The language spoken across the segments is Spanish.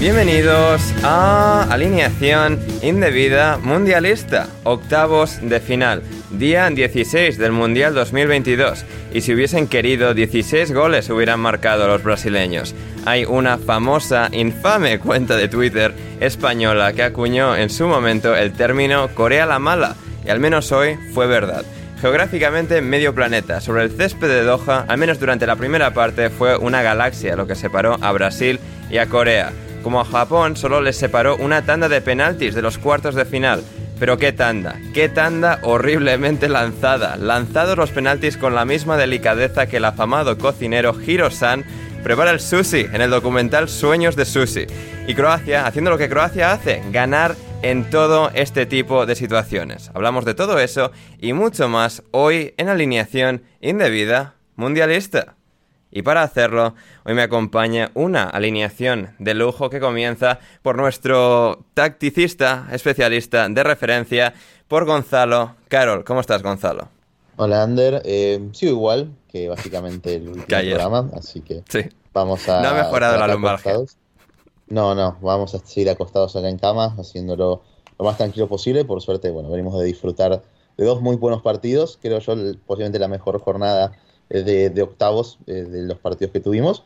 Bienvenidos a Alineación Indebida Mundialista, octavos de final, día 16 del Mundial 2022. Y si hubiesen querido, 16 goles hubieran marcado los brasileños. Hay una famosa, infame cuenta de Twitter española que acuñó en su momento el término Corea la mala, y al menos hoy fue verdad. Geográficamente medio planeta, sobre el césped de Doha, al menos durante la primera parte, fue una galaxia lo que separó a Brasil y a Corea. Como a Japón solo les separó una tanda de penaltis de los cuartos de final. Pero qué tanda, qué tanda horriblemente lanzada. Lanzados los penaltis con la misma delicadeza que el afamado cocinero Hiro-san prepara el sushi en el documental Sueños de Sushi. Y Croacia, haciendo lo que Croacia hace, ganar en todo este tipo de situaciones. Hablamos de todo eso y mucho más hoy en alineación indebida mundialista. Y para hacerlo, hoy me acompaña una alineación de lujo que comienza por nuestro tacticista especialista de referencia, por Gonzalo Carol. ¿Cómo estás, Gonzalo? Hola, Ander. Eh, sigo igual que básicamente el último programa, así que Sí. vamos a. No ha mejorado la acostados. No, no, vamos a seguir acostados acá en cama, haciéndolo lo más tranquilo posible. Por suerte, bueno, venimos de disfrutar de dos muy buenos partidos. Creo yo, posiblemente la mejor jornada de, de octavos eh, de los partidos que tuvimos.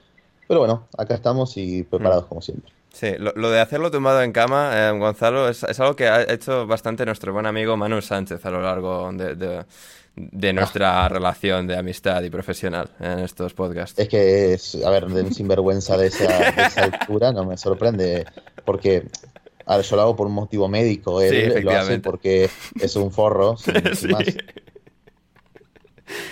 Pero bueno, acá estamos y Mm. preparados como siempre. Sí, lo, lo de hacerlo tumbado en cama, eh, Gonzalo, es, es algo que ha hecho bastante nuestro buen amigo Manu Sánchez a lo largo de, de- de nuestra relación de amistad y profesional en estos podcasts. Es que, es, a ver, de sinvergüenza de esa, de esa altura no me sorprende, porque, a ver, yo lo hago por un motivo médico, él Sí, lo hace porque es un forro, sin, sin Sí. más.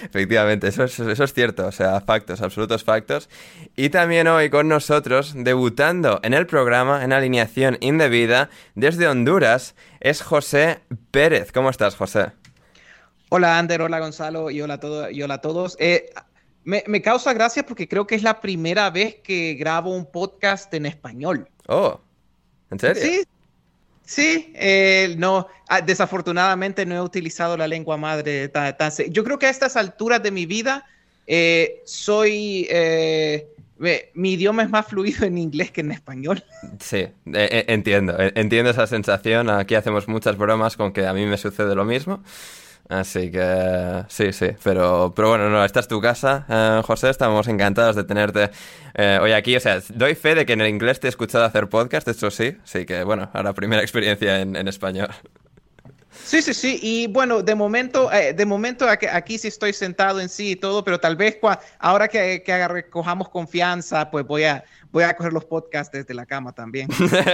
Efectivamente, eso es, eso es cierto, o sea, factos, absolutos factos. Y también hoy con nosotros, debutando en el programa en alineación indebida desde Honduras, es José Pérez. ¿Cómo estás, José? Hola Ander, hola Gonzalo y hola a, todo- y hola a todos. Eh, me, me causa gracia porque creo que es la primera vez que grabo un podcast en español. Oh, ¿en serio? Sí, sí, eh, no, ah, desafortunadamente no he utilizado la lengua madre. tan- tan yo creo que a estas alturas de mi vida eh, soy, eh, me- mi idioma es más fluido en inglés que en español. Sí, eh, eh, entiendo, eh, entiendo esa sensación. Aquí hacemos muchas bromas con que a mí me sucede lo mismo. Así que sí, sí, pero, pero bueno, no, esta es tu casa, eh, José, estamos encantados de tenerte eh, hoy aquí. O sea, doy fe de que en el inglés te he escuchado hacer podcast, eso sí, así que bueno, ahora primera experiencia en, en español. Sí, sí, sí. Y bueno, de momento, eh, de momento aquí, sí estoy sentado en sí y todo, pero tal vez ahora que, que recojamos confianza, pues voy a, voy a coger los podcasts desde la cama también.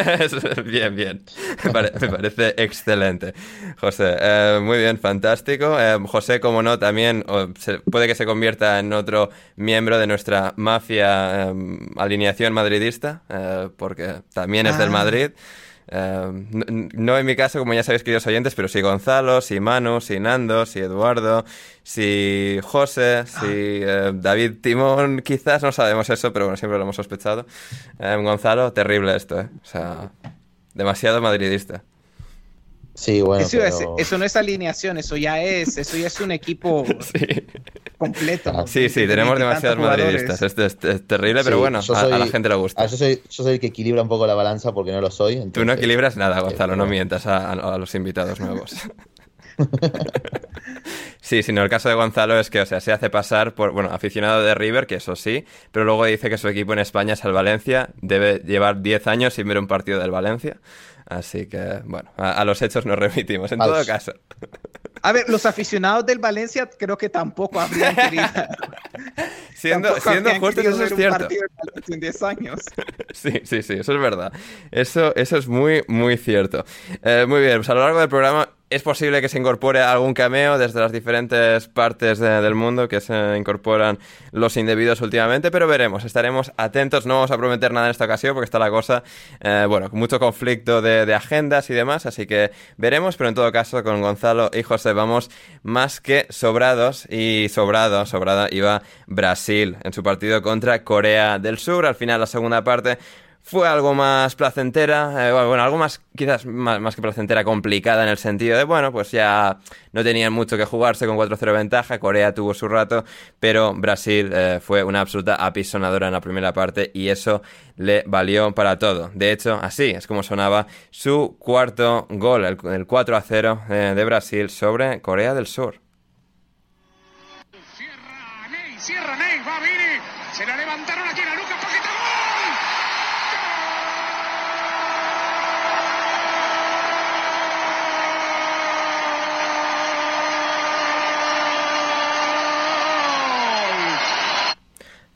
bien, bien. Me, parece excelente. José, eh, muy bien, fantástico. Eh, José, como no, también puede que se convierta en otro miembro de nuestra mafia alineación madridista, porque también es del ah. Madrid. Em, no, en mi caso, como ya sabéis, queridos oyentes, pero sí Gonzalo, sí Manu, sí Nando, sí Eduardo, sí José, sí eh, David Timón, quizás, no sabemos eso, pero bueno, siempre lo hemos sospechado. Em, Gonzalo, terrible esto, ¿eh? O sea, demasiado madridista. Sí, bueno. Eso, no es alineación, eso ya es, eso ya es un equipo completo. Sí, sí, tenemos demasiados madridistas. Esto es, terrible, pero bueno, a, la gente le gusta. yo, soy, yo soy el que equilibra un poco la balanza porque no lo soy. Tú no equilibras nada, Gonzalo, no mientas a, los invitados nuevos. Sí, sino el caso de Gonzalo es que, o sea, se hace pasar por, bueno, aficionado de River, que eso sí, pero luego dice que su equipo en España es el Valencia, debe llevar 10 años sin ver un partido del Valencia. Así que, bueno, a, los hechos nos remitimos, en todo caso. A ver, los aficionados del Valencia creo que tampoco habrían querido. siendo siendo justos, eso es cierto. En 10 años. sí, sí, sí, eso es verdad. Eso, eso es muy, muy cierto. Eh, muy bien, pues a lo largo del programa es posible que se incorpore algún cameo desde las diferentes partes del mundo que se incorporan los indebidos últimamente, pero veremos, estaremos atentos, no vamos a prometer nada en esta ocasión porque está la cosa, eh, bueno, mucho conflicto de, de, agendas y demás, así que veremos, pero en todo caso con Gonzalo y José vamos más que sobrados y sobrado, sobrada iba Brasil en su partido contra Corea del Sur, al final la segunda parte fue algo más placentera, eh, bueno, algo más, quizás más, que placentera, complicada en el sentido de, bueno, pues ya no tenían mucho que jugarse con 4-0 ventaja, Corea tuvo su rato, pero Brasil eh, fue una absoluta apisonadora en la primera parte y eso le valió para todo. De hecho, así es como sonaba su cuarto gol, el, 4-0 eh, de Brasil sobre Corea del Sur. Cierra Ney, cierra Ney, va Vini, se la levantaron aquí a Lucas Paquetá.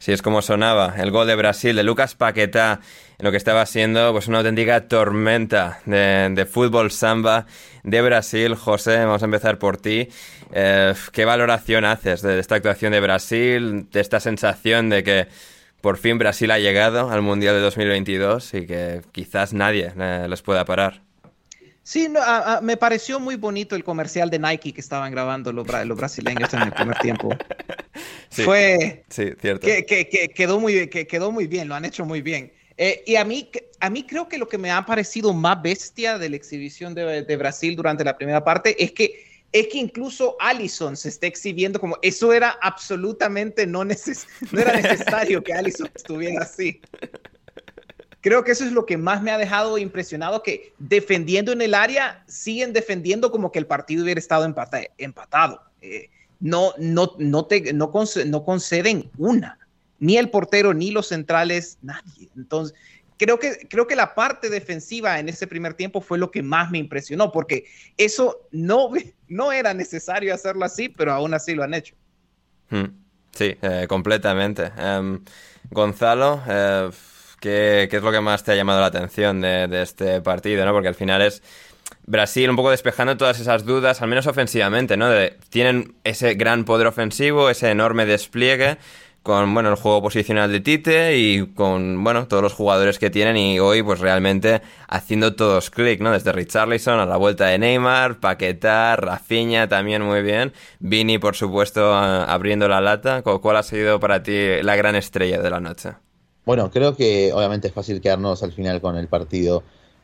Sí, es como sonaba el gol de Brasil de Lucas Paquetá, en lo que estaba siendo pues una auténtica tormenta de, fútbol samba de Brasil. José, vamos a empezar por ti. Eh, ¿Qué valoración haces de esta actuación de Brasil, de esta sensación de que por fin Brasil ha llegado al Mundial de 2022 y que quizás nadie eh, les pueda parar? Sí, no, me pareció muy bonito el comercial de Nike que estaban grabando los, los brasileños en el primer tiempo. Fue. Sí, cierto. Que, quedó muy, que quedó muy bien, lo han hecho muy bien. Eh, y a mí, a mí creo que lo que me ha parecido más bestia de la exhibición de, de Brasil durante la primera parte es que es que incluso Allison se está exhibiendo como eso era absolutamente no, neces no era necesario que Allison estuviera así. Creo que eso es lo que más me ha dejado impresionado, que defendiendo en el área, siguen defendiendo como que el partido hubiera estado empatado. Eh, no, no, no, te, no, no conceden una, ni el portero, ni los centrales, nadie. Entonces, creo que, creo que la parte defensiva en ese primer tiempo fue lo que más me impresionó, porque eso no, no era necesario hacerlo así, pero aún así lo han hecho. Hmm. Sí, eh, completamente. Em, Gonzalo, eh, ¿Qué, es lo que más te ha llamado la atención de, este partido? ¿no? Porque al final es Brasil un poco despejando todas esas dudas, al menos ofensivamente, ¿no? tienen ese gran poder ofensivo, ese enorme despliegue con bueno el juego posicional de Tite y con bueno todos los jugadores que tienen y hoy pues realmente haciendo todos clic no desde Richarlison a la vuelta de Neymar Paquetá Rafinha también muy bien Vini por supuesto abriendo la lata ¿cuál ha sido para ti la gran estrella de la noche? Bueno, creo que obviamente es fácil quedarnos al final con el partido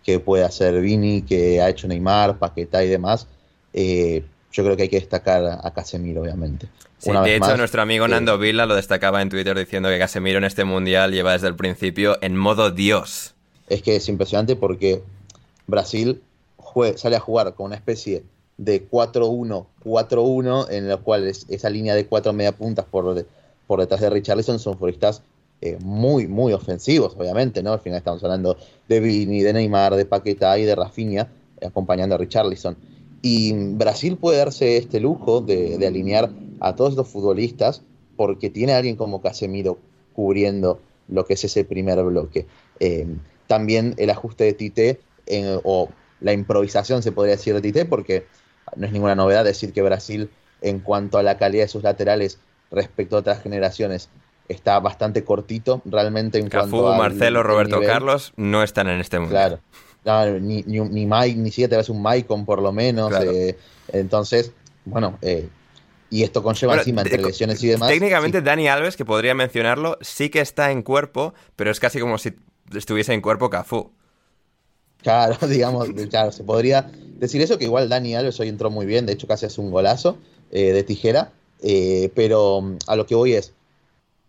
que puede hacer Vini, que ha hecho Neymar, Paquetá y demás. Eh, yo creo que hay que destacar a Casemiro, obviamente. de hecho, nuestro amigo Nando Villa lo destacaba en Twitter diciendo que Casemiro en este mundial lleva desde el principio en modo Dios. Es que es impresionante porque Brasil sale a jugar con una especie de 4-1, 4-1, en la cual esa línea de cuatro media puntas por, por detrás de Richarlison son futbolistas eh, muy, muy ofensivos, obviamente, ¿no? Al final estamos hablando de Vini, de Neymar, de Paquetá y de Rafinha, acompañando a Richarlison. Y Brasil puede darse este lujo de, alinear a todos los futbolistas porque tiene a alguien como Casemiro cubriendo lo que es ese primer bloque. Eh, también el ajuste de Tite o la improvisación, se podría decir, de Tite, porque no es ninguna novedad decir que Brasil, en cuanto a la calidad de sus laterales respecto a otras generaciones, está bastante cortito realmente en Cafú, cuanto a. Marcelo, Roberto Carlos no están en este mundo. Claro. ni, ni, ni, Mike, ni siquiera te ves un Maicon por lo menos. Eh, entonces, bueno, eh, y esto conlleva encima entre lesiones y demás. Técnicamente, Dani Alves, que podría mencionarlo, sí que está en cuerpo, pero es casi como si estuviese en cuerpo Cafú. Claro, digamos, claro, se podría decir eso, que igual Dani Alves hoy entró muy bien, de hecho casi hace un golazo eh, de tijera, pero a lo que voy es,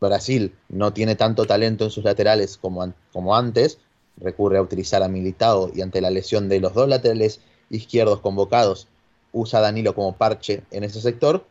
Brasil no tiene tanto talento en sus laterales como, como antes, recurre a utilizar a Militao y ante la lesión de los dos laterales izquierdos convocados, usa a Danilo como parche en ese sector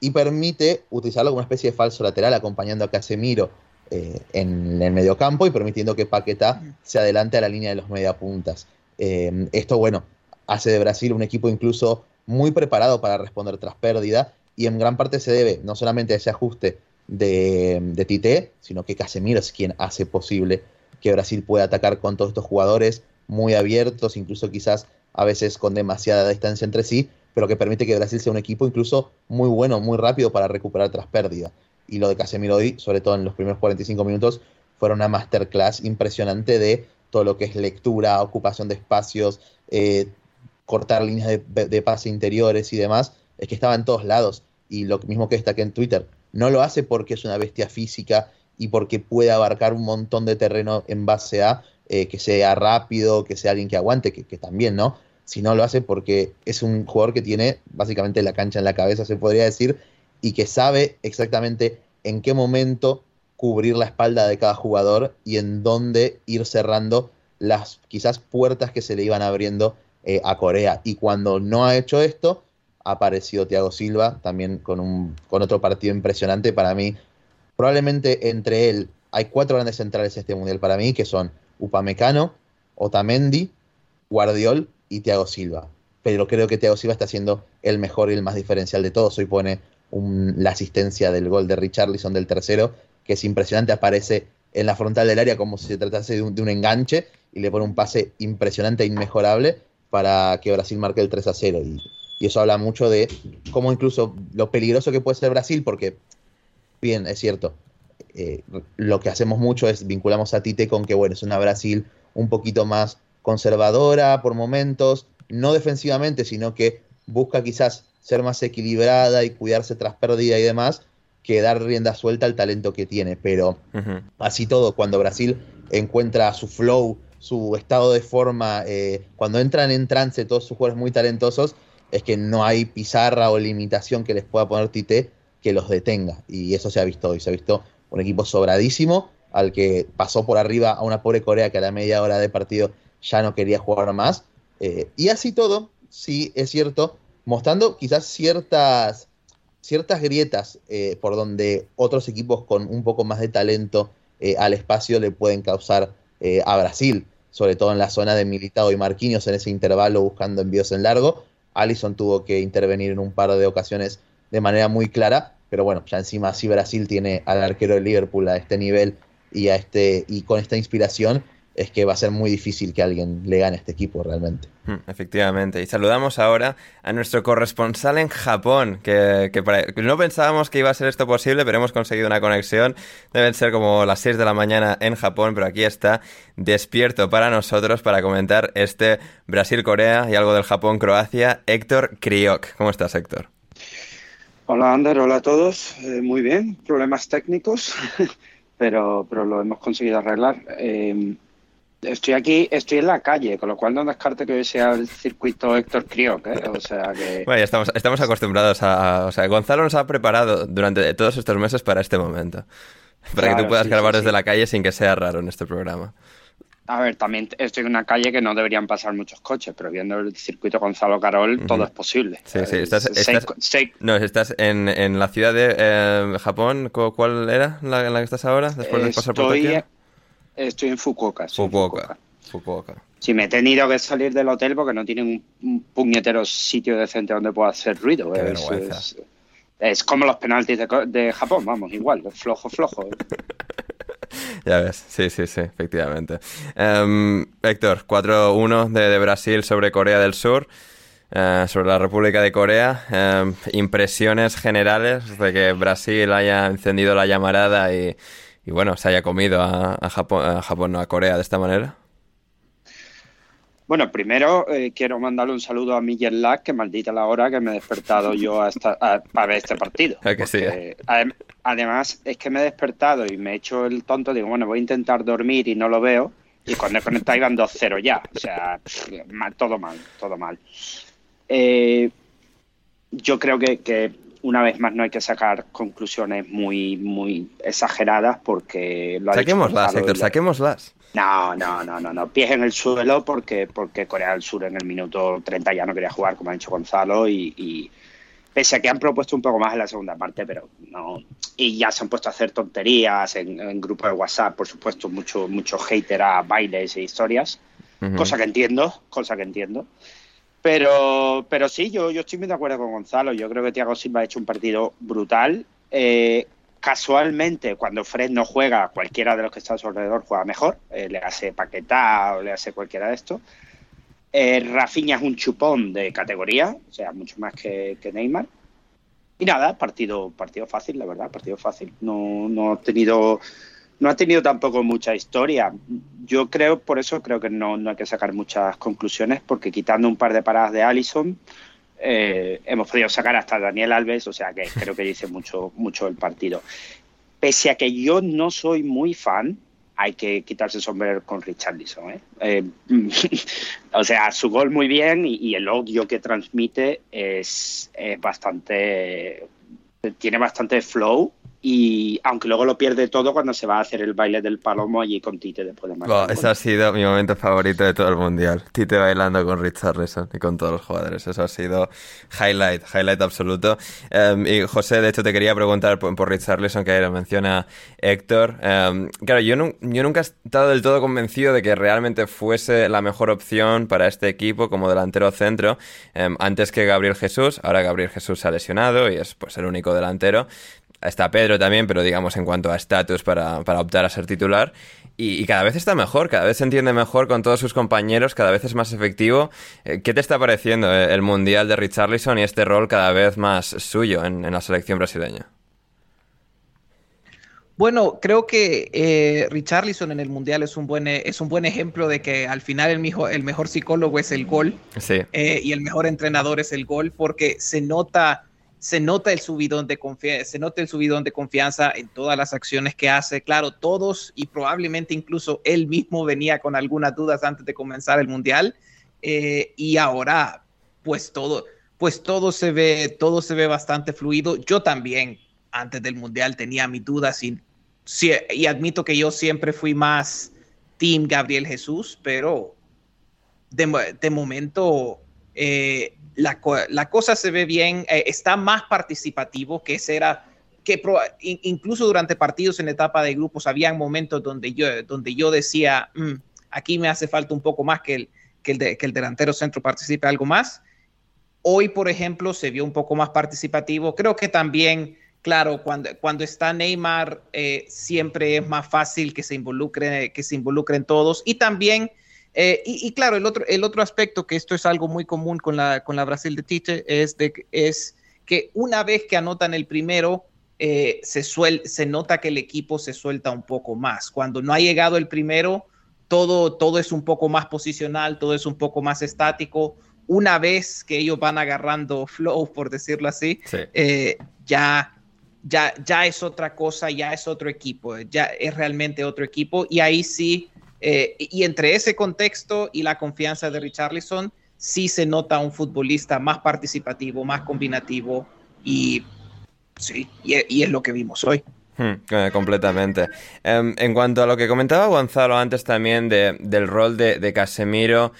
y permite utilizarlo como una especie de falso lateral acompañando a Casemiro eh, en el mediocampo y permitiendo que Paquetá se adelante a la línea de los mediapuntas. Eh, esto, bueno, hace de Brasil un equipo incluso muy preparado para responder tras pérdida y en gran parte se debe no solamente a ese ajuste de, Tite, sino que Casemiro es quien hace posible que Brasil pueda atacar con todos estos jugadores muy abiertos, incluso quizás a veces con demasiada distancia entre sí, pero que permite que Brasil sea un equipo incluso muy bueno, muy rápido para recuperar tras pérdida. Y lo de Casemiro hoy, sobre todo en los primeros 45 minutos, fue una masterclass impresionante de todo lo que es lectura, ocupación de espacios, eh, cortar líneas de, de, pase interiores y demás, es que estaba en todos lados. Y lo mismo que destaqué en Twitter, no lo hace porque es una bestia física y porque puede abarcar un montón de terreno en base a eh, que sea rápido, que sea alguien que aguante, que, también, ¿no? Sino lo hace porque es un jugador que tiene básicamente la cancha en la cabeza, se podría decir, y que sabe exactamente en qué momento cubrir la espalda de cada jugador y en dónde ir cerrando las quizás puertas que se le iban abriendo eh, a Corea. Y cuando no ha hecho esto, ha aparecido Thiago Silva, también con, un, con otro partido impresionante para mí. Probablemente entre él hay cuatro grandes centrales en este mundial para mí, que son Upamecano, Otamendi, Guardiol y Thiago Silva. Pero creo que Thiago Silva está siendo el mejor y el más diferencial de todos. Hoy pone la asistencia del gol de Richarlison del tercero, que es impresionante, aparece en la frontal del área como si se tratase de un, de un enganche y le pone un pase impresionante e inmejorable para que Brasil marque el 3 a 0. Y y eso habla mucho de cómo incluso lo peligroso que puede ser Brasil, porque, bien, es cierto, eh, lo que hacemos mucho es vinculamos a Tite con que, bueno, es una Brasil un poquito más conservadora por momentos, no defensivamente, sino que busca quizás ser más equilibrada y cuidarse tras pérdida y demás, que dar rienda suelta al talento que tiene. Pero así todo, cuando Brasil encuentra su flow, su estado de forma, eh, cuando entran en trance todos sus jugadores muy talentosos, es que no hay pizarra o limitación que les pueda poner Tite que los detenga. Y eso se ha visto hoy. Se ha visto un equipo sobradísimo al que pasó por arriba a una pobre Corea que a la media hora de partido ya no quería jugar más. Eh, y así todo, sí es cierto, mostrando quizás ciertas, ciertas grietas eh, por donde otros equipos con un poco más de talento eh, al espacio le pueden causar a Brasil, sobre todo en la zona de Militado y Marquinhos en ese intervalo buscando envíos en largo Allison tuvo que intervenir en un par de ocasiones de manera muy clara, pero bueno, ya encima si Brasil tiene al arquero de Liverpool a este nivel y a este y con esta inspiración, es que va a ser muy difícil que alguien le gane a este equipo realmente. Hmm, efectivamente. Y saludamos ahora a nuestro corresponsal en Japón, que, no pensábamos que iba a ser esto posible, pero hemos conseguido una conexión. Deben ser como las 6 de la mañana en Japón, pero aquí está despierto para nosotros para comentar este Brasil-Corea y algo del Japón-Croacia. Héctor Kriok. ¿Cómo estás, Héctor? Hola, Ander. Hola a todos. Eh, muy bien. Problemas técnicos. pero, pero lo hemos conseguido arreglar. Eh, Estoy aquí, estoy en la calle, con lo cual no descarte que hoy sea el circuito Héctor Crioc, ¿eh? O sea que... Bueno, estamos, estamos acostumbrados a, O sea, Gonzalo nos ha preparado durante todos estos meses para este momento. Para que tú puedas grabar desde la calle sin que sea raro en este programa. A ver, también estoy en una calle que no deberían pasar muchos coches, pero viendo el circuito Gonzalo Carol, todo es posible. Sí, sí, estás, no, estás en, en, la ciudad de eh, Japón, ¿cuál era la, en la que estás ahora? Después de pasar por Tokio. Estoy en Fukuoka. Fukuoka. Fukuoka. si me he tenido que salir del hotel porque no tienen un, puñetero sitio decente donde pueda hacer ruido. Es, es, como los penaltis de, Japón, vamos, igual, flojo, flojo. ya ves, sí, sí, sí, efectivamente. Um, Héctor, 4-1 de, Brasil sobre Corea del Sur. Eh, sobre la República de Corea, em, impresiones generales de que Brasil haya encendido la llamarada y, bueno, se haya comido a, Japón, a Japón, no a Corea de esta manera. Bueno, primero eh, quiero mandarle un saludo a Miguel Lack, que maldita la hora que me he despertado yo a, ver este partido. ¿eh? además, es que me he despertado y me he hecho el tonto, digo, bueno, voy a intentar dormir y no lo veo. Y cuando he conectado iban 2-0 ya. O sea, todo mal, todo mal. Eh, yo creo que, una vez más no hay que sacar conclusiones muy, muy exageradas porque lo ha Saquémoslas, Héctor, saquémoslas. No, no, no, no, no. Pies en el suelo porque, porque Corea del Sur en el minuto 30 ya no quería jugar, como ha dicho Gonzalo, y, pese a que han propuesto un poco más en la segunda parte, pero no. Y ya se han puesto a hacer tonterías en, en grupos de WhatsApp, por supuesto, mucho, mucho hater a bailes e historias, cosa que entiendo, cosa que entiendo. Pero, pero sí, yo, yo estoy muy de acuerdo con Gonzalo. Yo creo que Thiago Silva ha hecho un partido brutal. Eh, casualmente, cuando Fred no juega, cualquiera de los que está a su alrededor juega mejor. Eh, le hace Paquetá o le hace cualquiera de estos. Eh, Rafinha es un chupón de categoría, o sea, mucho más que, Neymar. Y nada, partido, partido fácil, la verdad, partido fácil. No, no ha tenido no ha tenido tampoco mucha historia. Yo creo, por eso creo que no, no hay que sacar muchas conclusiones, porque quitando un par de paradas de Allison, eh, hemos podido sacar hasta Daniel Alves, o sea que creo que dice mucho, mucho el partido. Pese a que yo no soy muy fan, hay que quitarse el sombrero con Richarlison. ¿eh? Eh, o sea, su gol muy bien y, el odio que transmite es, es bastante. tiene bastante flow y aunque luego lo pierde todo cuando se va a hacer el baile del palomo allí con Tite después de marcar. ese ha sido mi momento favorito de todo el mundial. Tite bailando con Richarlison y con todos los jugadores. Eso ha sido highlight, highlight absoluto. Em, y José, de hecho, te quería preguntar por, por Richarlison, que lo menciona Héctor. Em, claro, yo, yo nunca he estado del todo convencido de que realmente fuese la mejor opción para este equipo como delantero centro, em, antes que Gabriel Jesús. Ahora Gabriel Jesús se ha lesionado y es pues el único delantero. Está Pedro también, pero digamos en cuanto a estatus para, optar a ser titular. Y, cada vez está mejor, cada vez se entiende mejor con todos sus compañeros, cada vez es más efectivo. Eh, ¿Qué te está pareciendo eh, el Mundial de Richarlison y este rol cada vez más suyo en, la selección brasileña? Bueno, creo que eh, Richarlison en el Mundial es un, buen, es un buen ejemplo de que al final el mejor, el mejor psicólogo es el gol sí. y el mejor entrenador es el gol porque se nota se nota el subidón de confianza, se nota el subidón de confianza en todas las acciones que hace. Claro, todos y probablemente incluso él mismo venía con algunas dudas antes de comenzar el mundial eh, y ahora, pues todo, pues todo se ve, todo se ve bastante fluido. Yo también antes del mundial tenía mis dudas y, y admito que yo siempre fui más Team Gabriel Jesús, pero de, momento eh, la, cosa se ve bien, eh, está más participativo, que era que incluso durante partidos en etapa de grupos había momentos donde yo, donde yo decía, mm, aquí me hace falta un poco más que el, que el, que el delantero centro participe algo más. Hoy, por ejemplo, se vio un poco más participativo. Creo que también, claro, cuando, cuando está Neymar, eh, siempre es más fácil que se involucre, que se involucren todos. Y también eh, y, claro, el otro, el otro aspecto, que esto es algo muy común con la, con la Brasil de Tite, es, de, es que una vez que anotan el primero, eh, se, se nota que el equipo se suelta un poco más. Cuando no ha llegado el primero, todo, todo es un poco más posicional, todo es un poco más estático. Una vez que ellos van agarrando flow, por decirlo así, eh, ya, ya, ya es otra cosa, ya es otro equipo, ya es realmente otro equipo. Y ahí sí eh, y entre ese contexto y la confianza de Richarlison, sí se nota un futbolista más participativo, más combinativo y sí, y, es lo que vimos hoy. Hmm, eh, completamente. Em, en cuanto a lo que comentaba Gonzalo antes también del rol de, Casemiro,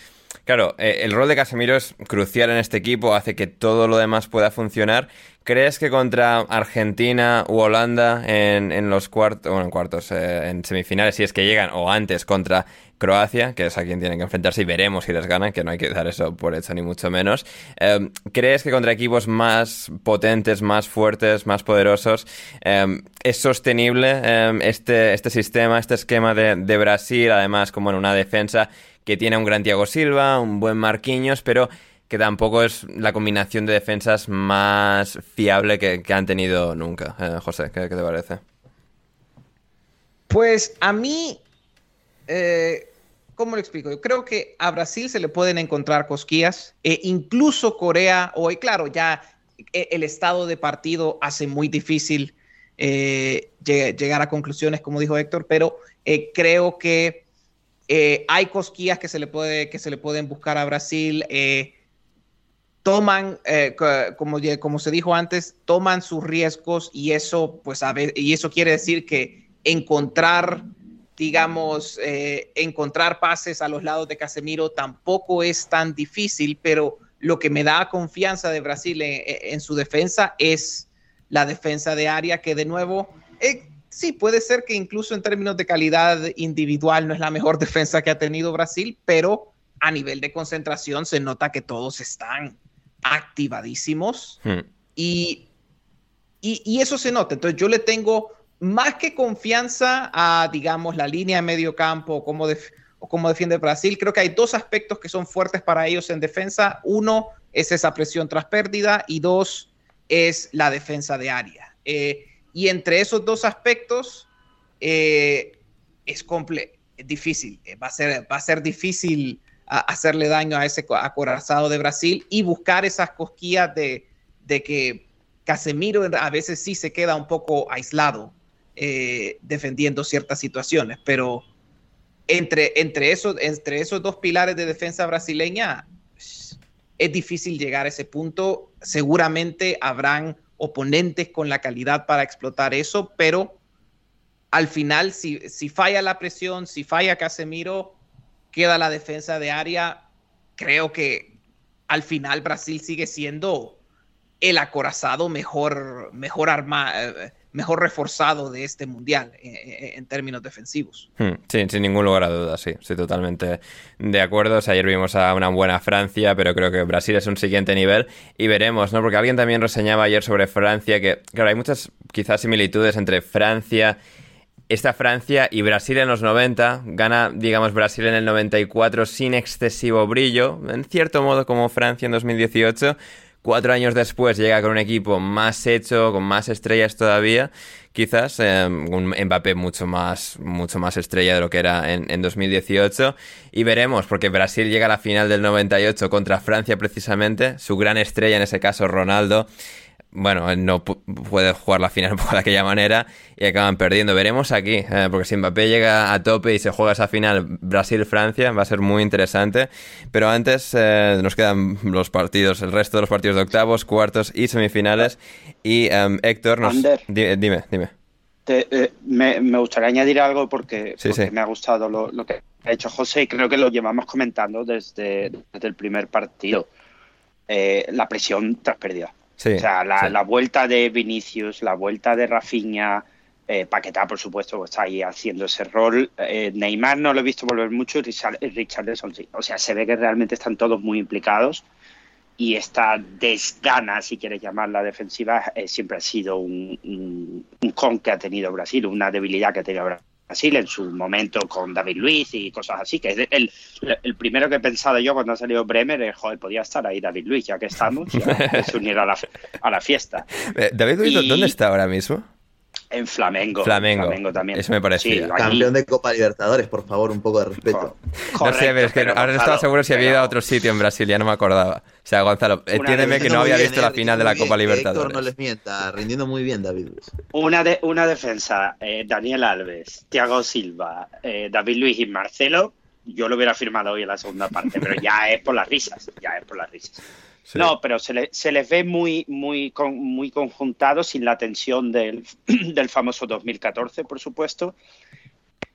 claro, eh, el rol de Casemiro es crucial en este equipo, hace que todo lo demás pueda funcionar. ¿Crees que contra Argentina u Holanda en, los cuartos, bueno, en cuartos, eh, en semifinales, si es que llegan, o antes contra Croacia, que es a quien tienen que enfrentarse y veremos si les ganan, que no hay que dar eso por hecho ni mucho menos. Eh, ¿Crees que contra equipos más potentes, más fuertes, más poderosos, es sostenible este, este sistema, este esquema de, de Brasil, además como en una defensa que tiene un gran Thiago Silva, un buen Marquinhos, pero que tampoco es la combinación de defensas más fiable que, han tenido nunca. Eh, José, ¿qué, te parece? Pues a mí, eh, ¿cómo lo explico? Yo creo que a Brasil se le pueden encontrar cosquillas, e incluso Corea, hoy, claro, ya e, el estado de partido hace muy difícil eh, llegar a conclusiones, como dijo Héctor, pero creo que hay cosquillas que se le, puede, que se le pueden buscar a Brasil toman, eh, como, como se dijo antes, toman sus riesgos y eso, pues, a y eso quiere decir que encontrar, digamos, eh, encontrar pases a los lados de Casemiro tampoco es tan difícil, pero lo que me da confianza de Brasil en, su defensa es la defensa de área, que de nuevo, eh, sí, puede ser que incluso en términos de calidad individual no es la mejor defensa que ha tenido Brasil, pero a nivel de concentración se nota que todos están activadísimos hmm. y, y, eso se nota. Entonces yo le tengo más que confianza a, digamos, la línea de medio campo o cómo, o defiende Brasil. Creo que hay dos aspectos que son fuertes para ellos en defensa. Uno es esa presión tras pérdida y dos es la defensa de área. Eh, y entre esos dos aspectos eh, es, es difícil, eh, va, a ser, va a ser difícil hacerle daño a ese acorazado de Brasil y buscar esas cosquillas de, que Casemiro a veces sí se queda un poco aislado eh, defendiendo ciertas situaciones, pero entre, entre, esos, entre esos dos pilares de defensa brasileña es difícil llegar a ese punto. Seguramente habrán oponentes con la calidad para explotar eso, pero al final, si, si falla la presión, si falla Casemiro, queda la defensa de área, creo que al final Brasil sigue siendo el acorazado mejor, mejor eh, mejor reforzado de este mundial eh, eh, en, términos defensivos. Hmm, sí, sin ningún lugar a dudas, sí, estoy totalmente de acuerdo. ayer vimos a una buena Francia, pero creo que Brasil es un siguiente nivel y veremos, ¿no? Porque alguien también reseñaba ayer sobre Francia que, claro, hay muchas quizás similitudes entre Francia esta Francia y Brasil en los 90. Gana, digamos, Brasil en el 94 sin excesivo brillo, en cierto modo como Francia en 2018. Cuatro años después llega con un equipo más hecho, con más estrellas todavía, quizás, eh, un Mbappé mucho más, mucho más estrella de lo que era en, en 2018. Y veremos, porque Brasil llega a la final del 98 contra Francia precisamente, su gran estrella en ese caso Ronaldo bueno, no puede jugar la final de aquella manera y acaban perdiendo. Veremos aquí, eh, porque si Mbappé llega a tope y se juega esa final Brasil-Francia, va a ser muy interesante. Pero antes eh, nos quedan los partidos, el resto de los partidos de octavos, cuartos y semifinales. Y em, Héctor, nos... dime, dime. Eh, me, gustaría añadir algo porque, me ha gustado lo, que ha hecho José y creo que lo llevamos comentando desde, el primer partido. la presión tras pérdida o sea, la, vuelta de Vinicius, la vuelta de Rafinha, eh, Paquetá, por supuesto, está ahí haciendo ese rol. Eh, Neymar no lo he visto volver mucho, Richard, Richarlison sí. O sea, se ve que realmente están todos muy implicados y esta desgana, si quieres llamarla defensiva, eh, siempre ha sido un, un, un, con que ha tenido Brasil, una debilidad que ha tenido Brasil Brasil en su momento con David Luiz y cosas así, que es el, el primero que he pensado yo cuando ha salido Bremer es, joder, podía estar ahí David Luiz, ya que estamos, ya, se unir a la, a la fiesta. Eh, David Luiz, ¿dónde está ahora mismo? En Flamengo. Flamengo. también. Eso me parecía. Campeón de Copa Libertadores, por favor, un poco de respeto. no sé, pero es que ahora no estaba seguro si había ido a otro sitio en Brasil, ya no me acordaba. O sea, Gonzalo, entiéndeme que no había visto la final de la Copa Libertadores. Héctor no les mienta, rindiendo muy bien David Luis. Una, de, una defensa, eh, Daniel Alves, Thiago Silva, eh, David Luis y Marcelo, yo lo hubiera firmado hoy en la segunda parte, pero ya es por las risas, ya es por las risas. No, pero se, se, les ve muy, muy, muy conjuntados sin la tensión del, del famoso 2014, por supuesto.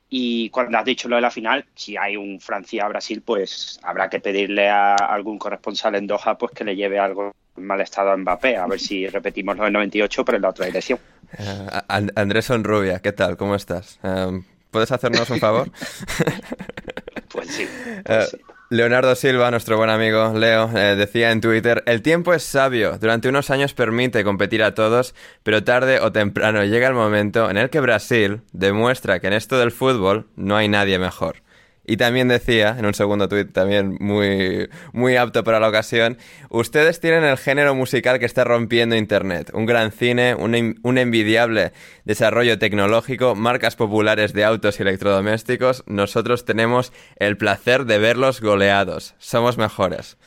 Y cuando has dicho lo de la final, si hay un Francia-Brasil, pues habrá que pedirle a algún corresponsal en Doha pues que le lleve algo en mal estado a Mbappé, a ver si repetimos lo del 98, pero en la otra dirección. Eh, Andrés Sonrubia, ¿qué tal? ¿Cómo estás? Eh, ¿Puedes hacernos un favor? pues sí. Pues sí. Leonardo Silva, nuestro buen amigo Leo, eh, decía en Twitter, el tiempo es sabio, durante unos años permite competir a todos, pero tarde o temprano llega el momento en el que Brasil demuestra que en esto del fútbol no hay nadie mejor. Y también decía, en un segundo tuit también muy, muy apto para la ocasión, ustedes tienen el género musical que está rompiendo Internet. Un gran cine, un, un envidiable desarrollo tecnológico, marcas populares de autos y electrodomésticos. Nosotros tenemos el placer de verlos goleados. Somos mejores.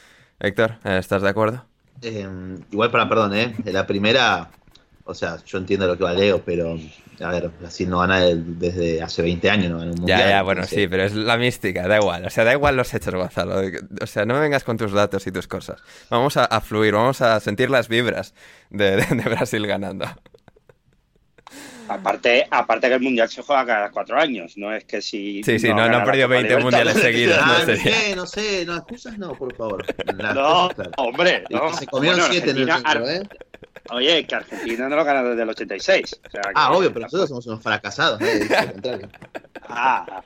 Héctor, ¿estás de acuerdo? Eh, igual para, perdón, ¿eh? La primera, o sea, yo entiendo lo que va Leo, pero a ver, Brasil no gana desde hace 20 años, no gana un mundial. Ya, ya, bueno, sí, pero es la mística, da igual. O sea, da igual los hechos, Gonzalo. O sea, no me vengas con tus datos y tus cosas. Vamos a, fluir, vamos a sentir las vibras de, Brasil ganando. Aparte, aparte que el mundial se juega cada cuatro años, no es que si. Sí, sí, no, no, han perdido 20 mundiales seguidos. no, ah, sé, no sé, no excusas no, por favor. no, hombre. No. Se comieron siete en el centro, ¿eh? Oye, que Argentina no lo gana desde el 86. Ah, obvio, pero nosotros somos unos fracasados. ¿eh? ah,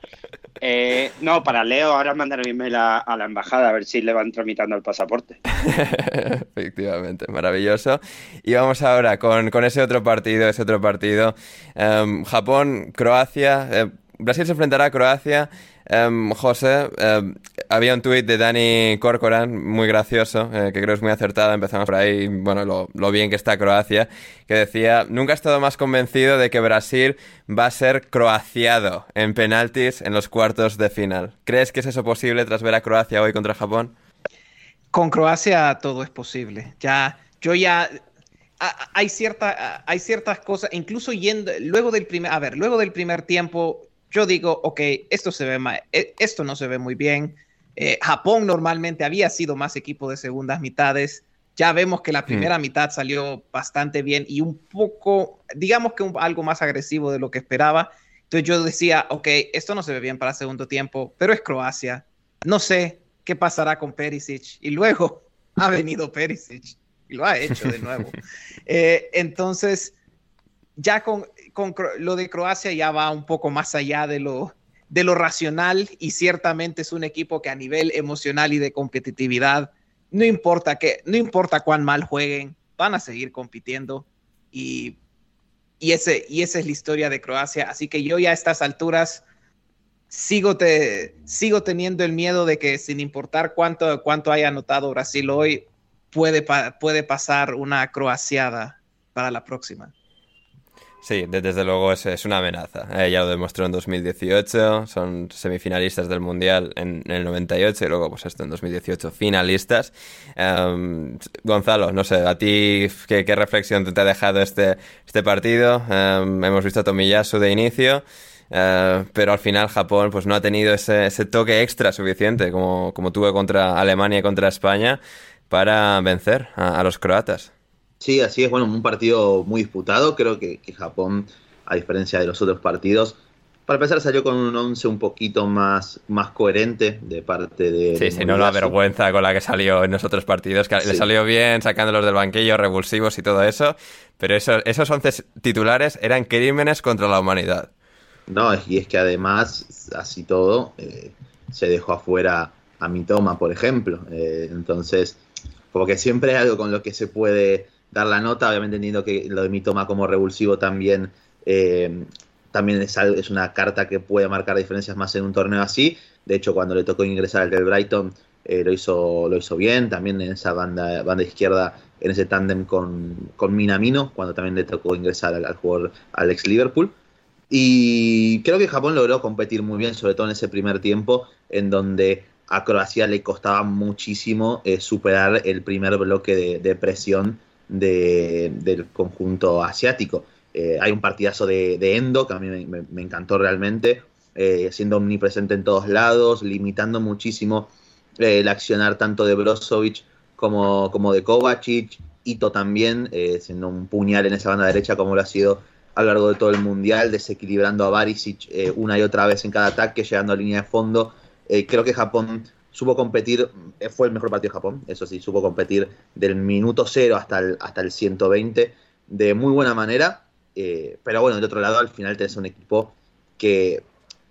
eh, no, para Leo ahora mandar un email a, la embajada a ver si le van tramitando el pasaporte. Efectivamente, maravilloso. Y vamos ahora con, ese otro partido, ese otro partido. Em, Japón, Croacia. Eh, Brasil se enfrentará a Croacia. Em, José, em, había un tuit de Dani Corcoran, muy gracioso, eh, que creo es muy acertada, empezamos por ahí, bueno, lo, bien que está Croacia, que decía, nunca he estado más convencido de que Brasil va a ser croaciado en penaltis en los cuartos de final. ¿Crees que es eso posible tras ver a Croacia hoy contra Japón? Con Croacia todo es posible. Ya, yo ya hay, cierta, hay ciertas cosas, incluso yendo, luego del primer, a ver, luego del primer tiempo, yo digo, ok, esto, se ve e, esto no se ve muy bien. Eh, Japón normalmente había sido más equipo de segundas mitades. Ya vemos que la mm. primera mitad salió bastante bien y un poco, digamos que algo más agresivo de lo que esperaba. Entonces yo decía, ok, esto no se ve bien para segundo tiempo, pero es Croacia. No sé qué pasará con Perisic. Y luego ha venido Perisic y lo ha hecho de nuevo. Eh, entonces, ya con, lo de Croacia ya va un poco más allá de lo, de lo racional y ciertamente es un equipo que a nivel emocional y de competitividad, no importa, que, no importa cuán mal jueguen, van a seguir compitiendo y, y, ese, y esa es la historia de Croacia. Así que yo ya a estas alturas sigo, te, sigo teniendo el miedo de que sin importar cuánto, cuánto haya anotado Brasil hoy, puede, puede pasar una croaciada para la próxima. Sí, desde luego es, una amenaza. Eh, ya lo demostró en 2018, son semifinalistas del Mundial en, el 98 y luego pues esto en 2018 finalistas. Em, Gonzalo, no sé, a ti qué, reflexión te ha dejado este, este partido. Em, hemos visto a Tomiyasu de inicio. Eh, pero al final Japón pues no ha tenido ese, toque extra suficiente como, como tuvo contra Alemania y contra España para vencer a los croatas. Sí, así es. Bueno, un partido muy disputado. Creo que, Japón, a diferencia de los otros partidos, para empezar salió con un once un poquito más, más coherente de parte de... Sí, sí, no la vergüenza con la que salió en los otros partidos, que le salió bien sacándolos del banquillo, revulsivos y todo eso, pero eso, esos once titulares eran crímenes contra la humanidad. No, y es que además, así todo, eh, se dejó afuera a Mitoma, por ejemplo. Eh, entonces, como que siempre hay algo con lo que se puede dar la nota, obviamente entiendo que lo de mi toma como revulsivo también, eh, también es, una carta que puede marcar diferencias más en un torneo así. De hecho, cuando le tocó ingresar al del Brighton, eh, lo, hizo, lo hizo bien, también en esa banda, banda izquierda, en ese tándem con, con, Minamino, cuando también le tocó ingresar al, jugador al ex Liverpool. Y creo que Japón logró competir muy bien, sobre todo en ese primer tiempo, en donde a Croacia le costaba muchísimo eh, superar el primer bloque de presión del conjunto asiático. Eh, hay un partidazo de, Endo que a mí me, encantó realmente, eh, siendo omnipresente en todos lados, limitando muchísimo eh, el accionar tanto de Brozovic como, como de Kovacic. Ito también, siendo un puñal en esa banda derecha como lo ha sido a lo largo de todo el mundial, desequilibrando a Barisic una y otra vez en cada ataque, llegando a línea de fondo. Creo que Japón supo competir, eh, fue el mejor partido de Japón, eso sí, supo competir del minuto cero hasta el, hasta el 120 de muy buena manera. pero bueno, del otro lado, al final tenés un equipo que,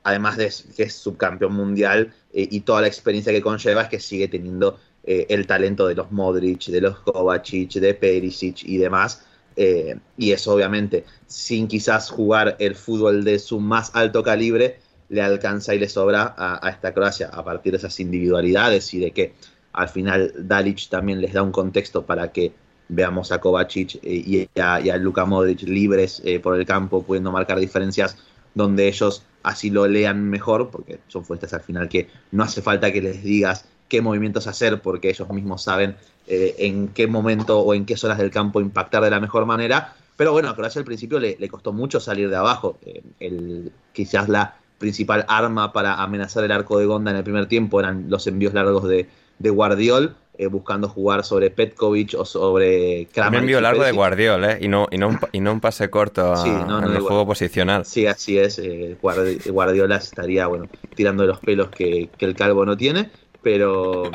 además de que es subcampeón mundial y toda la experiencia que conlleva, es que sigue teniendo el talento de los Modric, de los Kovacic, de Perisic y demás eh, y eso obviamente, sin quizás jugar el fútbol de su más alto calibre, le alcanza y le sobra a, esta Croacia a partir de esas individualidades y de que al final Dalic también les da un contexto para que veamos a Kovacic eh, y, a, y, Luka Modric libres eh, por el campo, pudiendo marcar diferencias donde ellos así lo lean mejor, porque son fuentes al final que no hace falta que les digas qué movimientos hacer, porque ellos mismos saben eh, en qué momento o en qué zonas del campo impactar de la mejor manera. Pero bueno, a Croacia al principio le, costó mucho salir de abajo. El, quizás la principal arma para amenazar el arco de Gonda en el primer tiempo eran los envíos largos de, de Guardiol, eh, buscando jugar sobre Petkovic o sobre Kramer. Un envío largo de Guardiol, ¿eh? Y no, y no, un, y no un pase corto en el juego posicional. Sí, así es. Guardiola estaría, bueno, tirando de los pelos que, que el calvo no tiene. Pero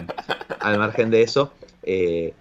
al margen de eso, eh,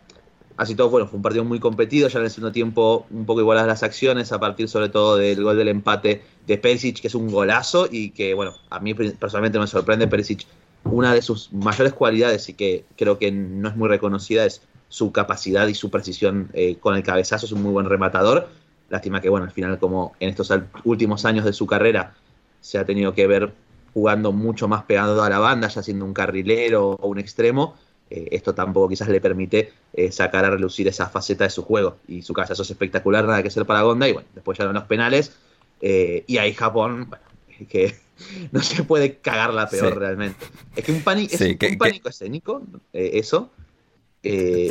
así todo, bueno, fue un partido muy competido, ya en el segundo tiempo un poco igualadas las acciones, a partir sobre todo del gol del empate de Perisic, que es un golazo y que, bueno, a mí personalmente me sorprende Perisic. Una de sus mayores cualidades y que creo que no es muy reconocida es su capacidad y su precisión eh, con el cabezazo, es un muy buen rematador. Lástima que, bueno, al final, como en estos últimos años de su carrera, se ha tenido que ver jugando mucho más pegado a la banda, ya siendo un carrilero o un extremo, eh, esto tampoco quizás le permite eh, sacar a relucir esa faceta de su juego. Y su caso es espectacular, nada que hacer para Gonda. Y bueno, después ya los penales. Eh, y ahí Japón, bueno, que no se puede cagar la peor realmente. Es que un, pánico, es un, pánico escénico, eso.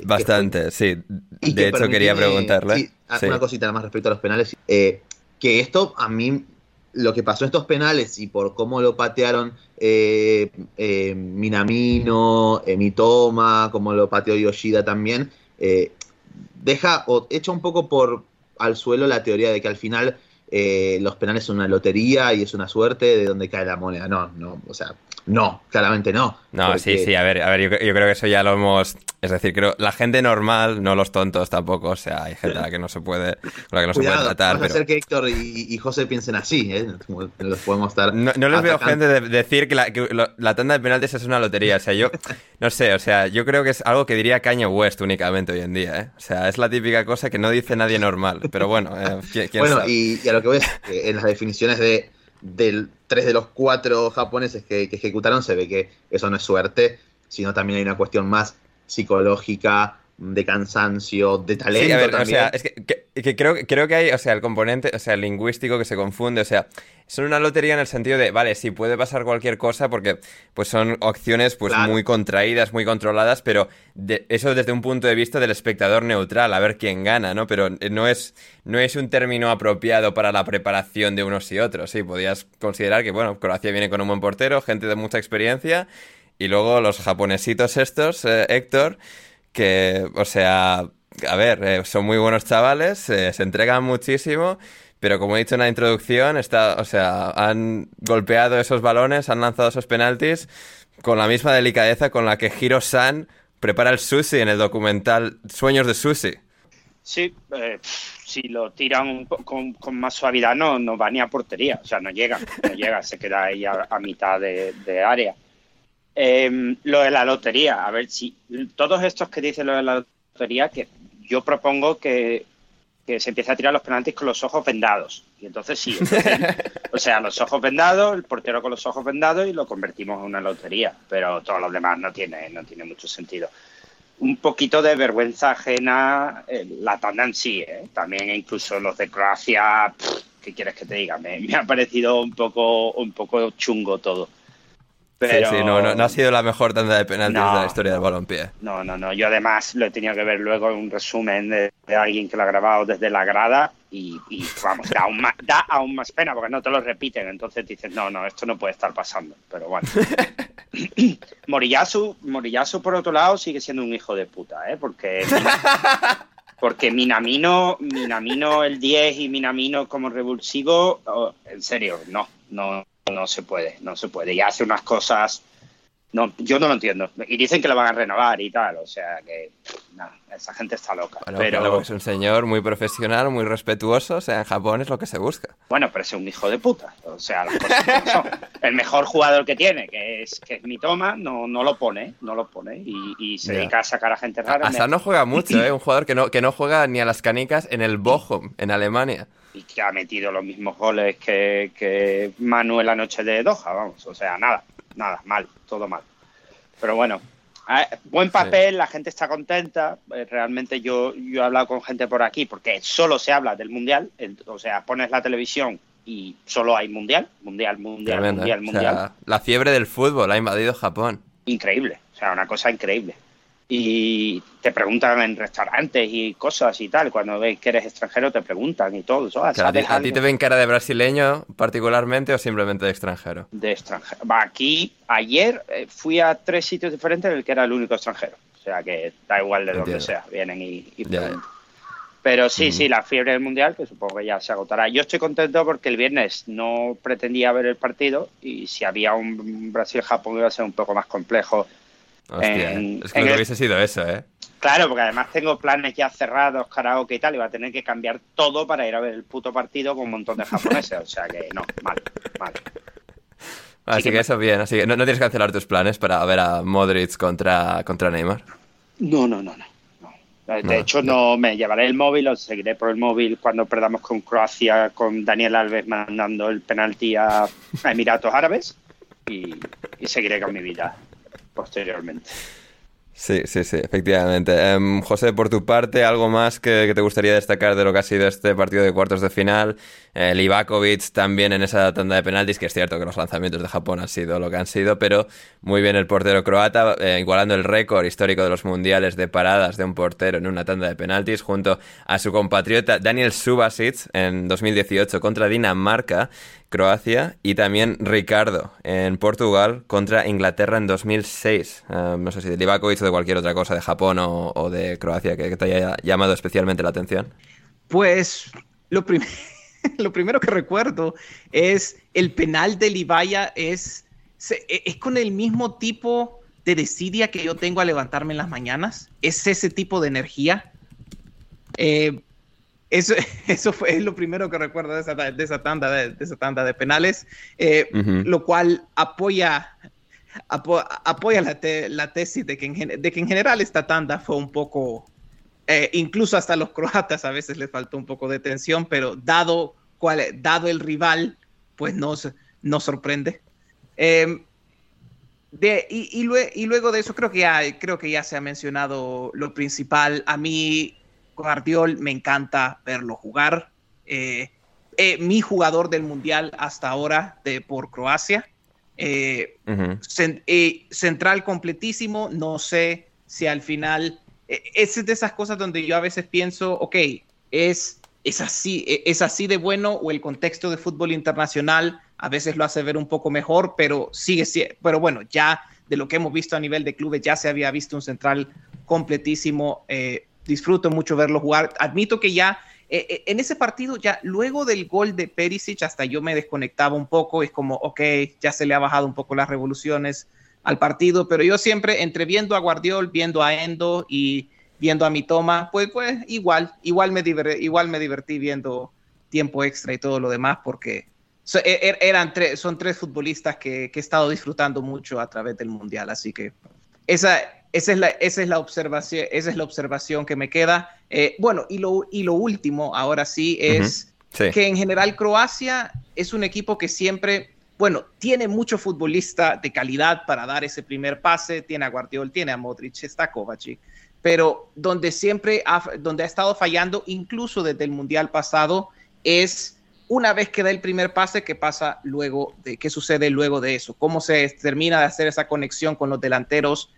Bastante, sí. De hecho, quería preguntarle. Una cosita más respecto a los penales. que esto a mí lo que pasó en estos penales y por cómo lo patearon eh, eh, Minamino, eh, Mitoma, como lo pateó Yoshida también, deja o echa un poco por al suelo la teoría de que al final los penales son una lotería y es una suerte de donde cae la moneda. No, no, o sea, no, claramente no. No, sí, sí, a ver, a ver, yo, creo que eso ya lo hemos. Es decir, creo la gente normal, no los tontos tampoco. O sea, hay gente a la que no se puede, la que no se puede tratar. Puede ser que Héctor y, José piensen así, ¿eh? Los podemos estar. No, les veo gente decir que, la, tanda de penaltis es una lotería. O sea, yo. No sé, o sea, yo creo que es algo que diría Kanye West únicamente hoy en día, ¿eh? O sea, es la típica cosa que no dice nadie normal. Pero bueno, eh, ¿quién, bueno, Y, y a lo que voy es, en las definiciones de del tres de los cuatro japoneses que, ejecutaron, se ve que eso no es suerte, sino también hay una cuestión más psicológica, de cansancio, de talento. O sea, es que, creo, creo que hay, o sea, el componente, o sea, el lingüístico que se confunde, o sea, son una lotería en el sentido de, vale, sí puede pasar cualquier cosa porque pues son opciones pues muy contraídas, muy controladas, pero eso desde un punto de vista del espectador neutral, a ver quién gana, ¿no? Pero no es, no es un término apropiado para la preparación de unos y otros, sí, podías considerar que, bueno, Croacia viene con un buen portero, gente de mucha experiencia, y luego los japonesitos estos, eh, Héctor, que, o sea, a ver, eh, son muy buenos chavales, eh, se entregan muchísimo, pero como he dicho en la introducción, está, o sea, han golpeado esos balones, han lanzado esos penaltis con la misma delicadeza con la que Hiro-san prepara el sushi en el documental Sueños de Sushi. Sí, eh, si lo tiran con, más suavidad no, no va ni a portería, o sea, no llega, no llega, se queda ahí a, mitad de área. Em, lo de la lotería, a ver si todos estos que dicen lo de la lotería, que yo propongo que, se empiece a tirar los penaltis con los ojos vendados. Y entonces sí, o sea, los ojos vendados, el portero con los ojos vendados y lo convertimos en una lotería. Pero todo lo demás no tiene, no tiene mucho sentido. Un poquito de vergüenza ajena eh, la tanda en sí, ¿eh? también incluso los de Croacia, ¿qué quieres que te diga? Me, me, ha parecido un poco, un poco chungo todo. Sí, sí, no, no, ha sido la mejor tanda de penaltis de la historia del balompié. No, no, no. Yo además lo he tenido que ver luego en un resumen de, alguien que lo ha grabado desde la grada y, vamos, da aún, más, da aún más pena porque no te lo repiten. Entonces dices, no, no, esto no puede estar pasando. Pero bueno. Moriyasu, Moriyasu, por otro lado, sigue siendo un hijo de puta, ¿eh? Porque Porque Minamino, Minamino el 10 y Minamino como revulsivo, oh, en serio, no, no, no se puede, no se puede. Y hace unas cosas no, yo no lo entiendo. Y dicen que lo van a renovar y tal, o sea que nada, esa gente está loca. pero es un señor muy profesional, muy respetuoso, o sea, en Japón es lo que se busca. Bueno, pero es un hijo de puta, o sea, las cosas son. El mejor jugador que tiene, que es que es Mitoma, no, no lo pone, no lo pone y, se dedica a sacar a gente rara. Hasta no juega mucho, ¿eh? Un jugador que no, que no juega ni a las canicas en el Bochum, en Alemania. Y que ha metido los mismos goles que, que Manu en la noche de Doha, vamos, o sea, nada nada, mal, todo mal. Pero bueno, buen papel, la gente está contenta. Eh, realmente yo, yo he hablado con gente por aquí porque solo se habla del Mundial. O sea, pones la televisión y solo hay Mundial, Mundial, Mundial, Mundial, Mundial. la fiebre del fútbol ha invadido Japón. Increíble, o sea, una cosa increíble y te preguntan en restaurantes y cosas y tal. Cuando ves que eres extranjero te preguntan y todo. ¿A, ti, te ven cara de brasileño particularmente o simplemente de extranjero? De extranjero. Aquí, ayer eh, fui a tres sitios diferentes en el que era el único extranjero. O sea que da igual de donde sea, vienen y, preguntan. Pero sí, sí, la fiebre del mundial, que supongo que ya se agotará. Yo estoy contento porque el viernes no pretendía ver el partido y si había un Brasil-Japón iba a ser un poco más complejo Hostia, es que hubiese sido eso, ¿eh? Claro, porque además tengo planes ya cerrados, karaoke y tal, y va a tener que cambiar todo para ir a ver el puto partido con un montón de japoneses. o sea que no, mal, mal. Así, que, eso bien, así que no, tienes que cancelar tus planes para ver a Modric contra, contra Neymar. No, no, no, no. De hecho, no. me llevaré el móvil, o seguiré por el móvil cuando perdamos con Croacia, con Daniel Alves mandando el penalti a, Emiratos Árabes y seguiré con mi vida posteriormente. Sí, sí, sí, efectivamente. Em, José, por tu parte, ¿algo más que, te gustaría destacar de lo que ha sido este partido de cuartos de final? Ivakovic también en esa tanda de penaltis, que es cierto que los lanzamientos de Japón han sido lo que han sido, pero muy bien el portero croata, eh, igualando el récord histórico de los mundiales de paradas de un portero en una tanda de penaltis, junto a su compatriota Daniel Subasic en 2018 contra Dinamarca. Croacia y también Ricardo en Portugal contra Inglaterra en 2006. Eh, no sé si de Livakovic o de cualquier otra cosa de Japón o, de Croacia que, te haya llamado especialmente la atención. Pues lo, primero que recuerdo es el penal de Libaya es, e, es con el mismo tipo de desidia que yo tengo a levantarme en las mañanas. Es ese tipo de energía. Eh, eso, eso fue lo primero que recuerdo de esa, de esa tanda, de, esa tanda de penales, eh, lo cual apoya, apoya la, la, tesis de que, en, de que en general esta tanda fue un poco, eh, incluso hasta los croatas a veces les faltó un poco de tensión, pero dado, cual, dado el rival, pues nos, nos sorprende. Em, de, y, y, luego de eso creo que, ya, creo que ya se ha mencionado lo principal. A mí Guardiol me encanta verlo jugar. Eh, eh, mi jugador del mundial hasta ahora de, por Croacia. Eh, central completísimo. No sé si al final. es de esas cosas donde yo a veces pienso, ok, es, es, así, es así de bueno o el contexto de fútbol internacional a veces lo hace ver un poco mejor, pero sigue, pero bueno, ya de lo que hemos visto a nivel de clubes, ya se había visto un central completísimo disfruto mucho verlo jugar. Admito que ya eh, eh, en ese partido, ya luego del gol de Perisic, hasta yo me desconectaba un poco. Es como, ok, ya se le ha bajado un poco las revoluciones al partido, pero yo siempre entre viendo a Guardiol, viendo a Endo y viendo a mi toma, pues, pues igual, igual me, divertí, igual me divertí viendo tiempo extra y todo lo demás, porque e, er, eran son tres futbolistas que, que he estado disfrutando mucho a través del Mundial, así que esa, esa es la, esa es la, observación, esa es la observación que me queda. Eh, bueno, y lo, y lo último, ahora sí, es que en general Croacia es un equipo que siempre, bueno, tiene mucho futbolista de calidad para dar ese primer pase, tiene a Guardiol, tiene a Modric, está Kovacic, pero donde siempre ha, donde ha estado fallando, incluso desde el Mundial pasado, es una vez que da el primer pase, ¿qué pasa luego? De, ¿Qué sucede luego de eso? ¿Cómo se termina de hacer esa conexión con los delanteros?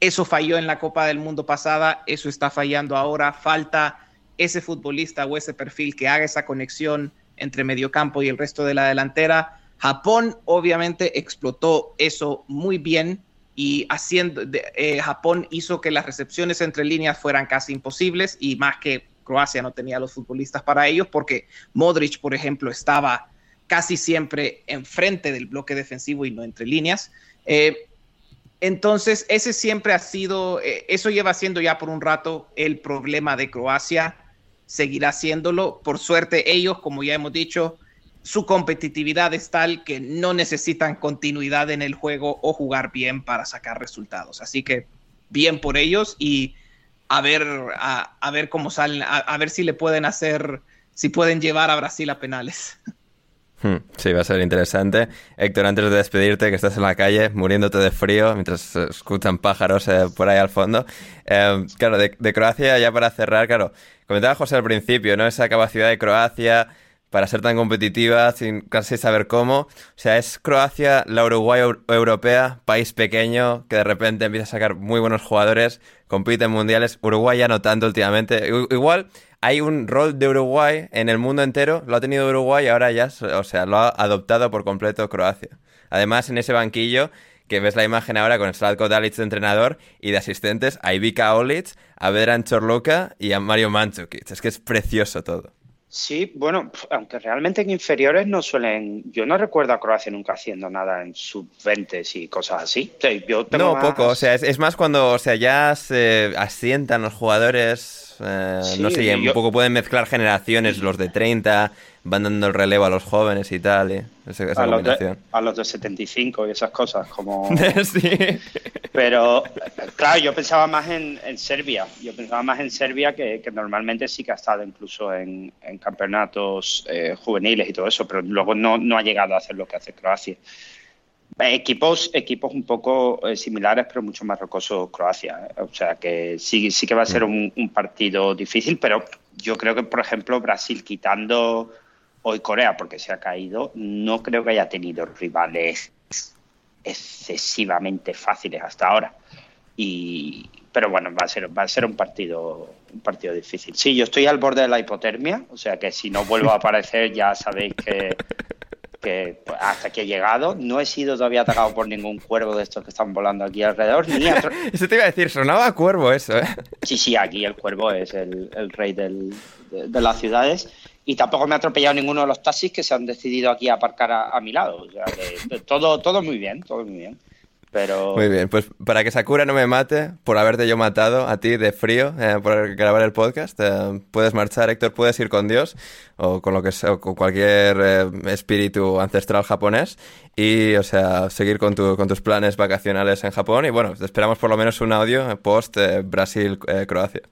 Eso falló en la Copa del Mundo pasada, eso está fallando ahora. Falta ese futbolista o ese perfil que haga esa conexión entre mediocampo y el resto de la delantera. Japón obviamente explotó eso muy bien y haciendo, eh, Japón hizo que las recepciones entre líneas fueran casi imposibles y más que Croacia no tenía los futbolistas para ellos porque Modric, por ejemplo, estaba casi siempre enfrente del bloque defensivo y no entre líneas. Eh, entonces, ese siempre ha sido, eh, eso lleva siendo ya por un rato el problema de Croacia, seguirá siéndolo. Por suerte, ellos, como ya hemos dicho, su competitividad es tal que no necesitan continuidad en el juego o jugar bien para sacar resultados. Así que bien por ellos y a ver, a, ver cómo salen, a ver si le pueden hacer, si pueden llevar a Brasil a penales. Hmm, sí, va a ser interesante. Héctor, antes de despedirte, que estás en la calle muriéndote de frío mientras escuchan pájaros eh, por ahí al fondo. Eh, claro, de, Croacia, ya para cerrar, claro, comentaba José al principio, ¿no? Esa capacidad de Croacia para ser tan competitiva sin casi saber cómo. O sea, es Croacia, la Uruguay europea, país pequeño que de repente empieza a sacar muy buenos jugadores, compite en mundiales. Uruguay ya no tanto últimamente. Igual hay un rol de Uruguay en el mundo entero, lo ha tenido Uruguay y ahora ya, o sea, lo ha adoptado por completo Croacia. Además, en ese banquillo, que ves la imagen ahora con Slatko Dalic de entrenador y de asistentes, a Ivica Olic, a Vedran Chorluka y a Mario Mandzukic. Es que es precioso todo. Sí, bueno, aunque realmente en inferiores no suelen. Yo no recuerdo a Croacia nunca haciendo nada en sub-20 y cosas así. no, poco. O sea, es, más cuando o sea, ya se asientan los jugadores. Eh, no sé, un poco pueden mezclar generaciones, los de 30, van dando el relevo a los jóvenes y tal. ¿eh? a, los de, a, los de, 75 y esas cosas, como... sí. Pero, claro, yo pensaba más en, Serbia. Yo pensaba más en Serbia, que, normalmente sí que ha estado incluso en, campeonatos eh, juveniles y todo eso, pero luego no, no ha llegado a hacer lo que hace Croacia. Equipos, equipos un poco eh, similares, pero mucho más rocoso Croacia. O sea que sí, sí que va a ser mm. un partido difícil, pero yo creo que, por ejemplo, Brasil quitando hoy Corea, porque se ha caído, no creo que haya tenido rivales excesivamente fáciles hasta ahora. Y, pero bueno, va a ser, va a ser un partido, un partido difícil. Sí, yo estoy al borde de la hipotermia, o sea que si no vuelvo a aparecer ya sabéis que, que hasta que he llegado no he sido todavía atacado por ningún cuervo de estos que están volando aquí alrededor. Ni eso te iba a decir, sonaba cuervo eso, ¿eh? Sí, sí, aquí el cuervo es el, rey de, las ciudades y tampoco me ha atropellado ninguno de los taxis que se han decidido aquí a aparcar a, mi lado. O sea, todo, todo muy bien, todo muy bien. Pero... Muy bien, pues para que Sakura no me mate por haberte yo matado a ti de frío eh, por grabar el podcast, eh, puedes marchar, Héctor, puedes ir con Dios o con lo que sea, con cualquier eh, espíritu ancestral japonés y, o sea, seguir con, tu, con tus planes vacacionales en Japón y bueno, esperamos por lo menos un audio post Brasil-Croacia.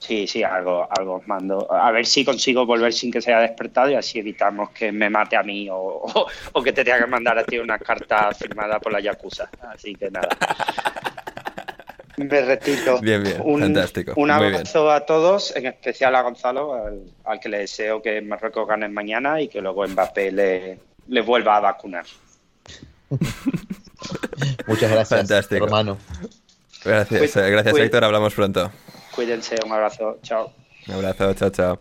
Sí, sí, algo, algo os mando. A ver si consigo volver sin que se haya despertado y así evitamos que me mate a mí o, que te tenga que mandar a ti una carta firmada por la Yakuza. Así que nada. Me retiro. Bien, bien, un, fantástico. Un abrazo a todos, en especial a Gonzalo, al, que le deseo que Marruecos gane mañana y que luego Mbappé le, le vuelva a vacunar. Muchas gracias, Fantástico. hermano. Gracias, eh, gracias Héctor, hablamos pronto. Cuídense, un abrazo, chao. Un abrazo, chao, chao.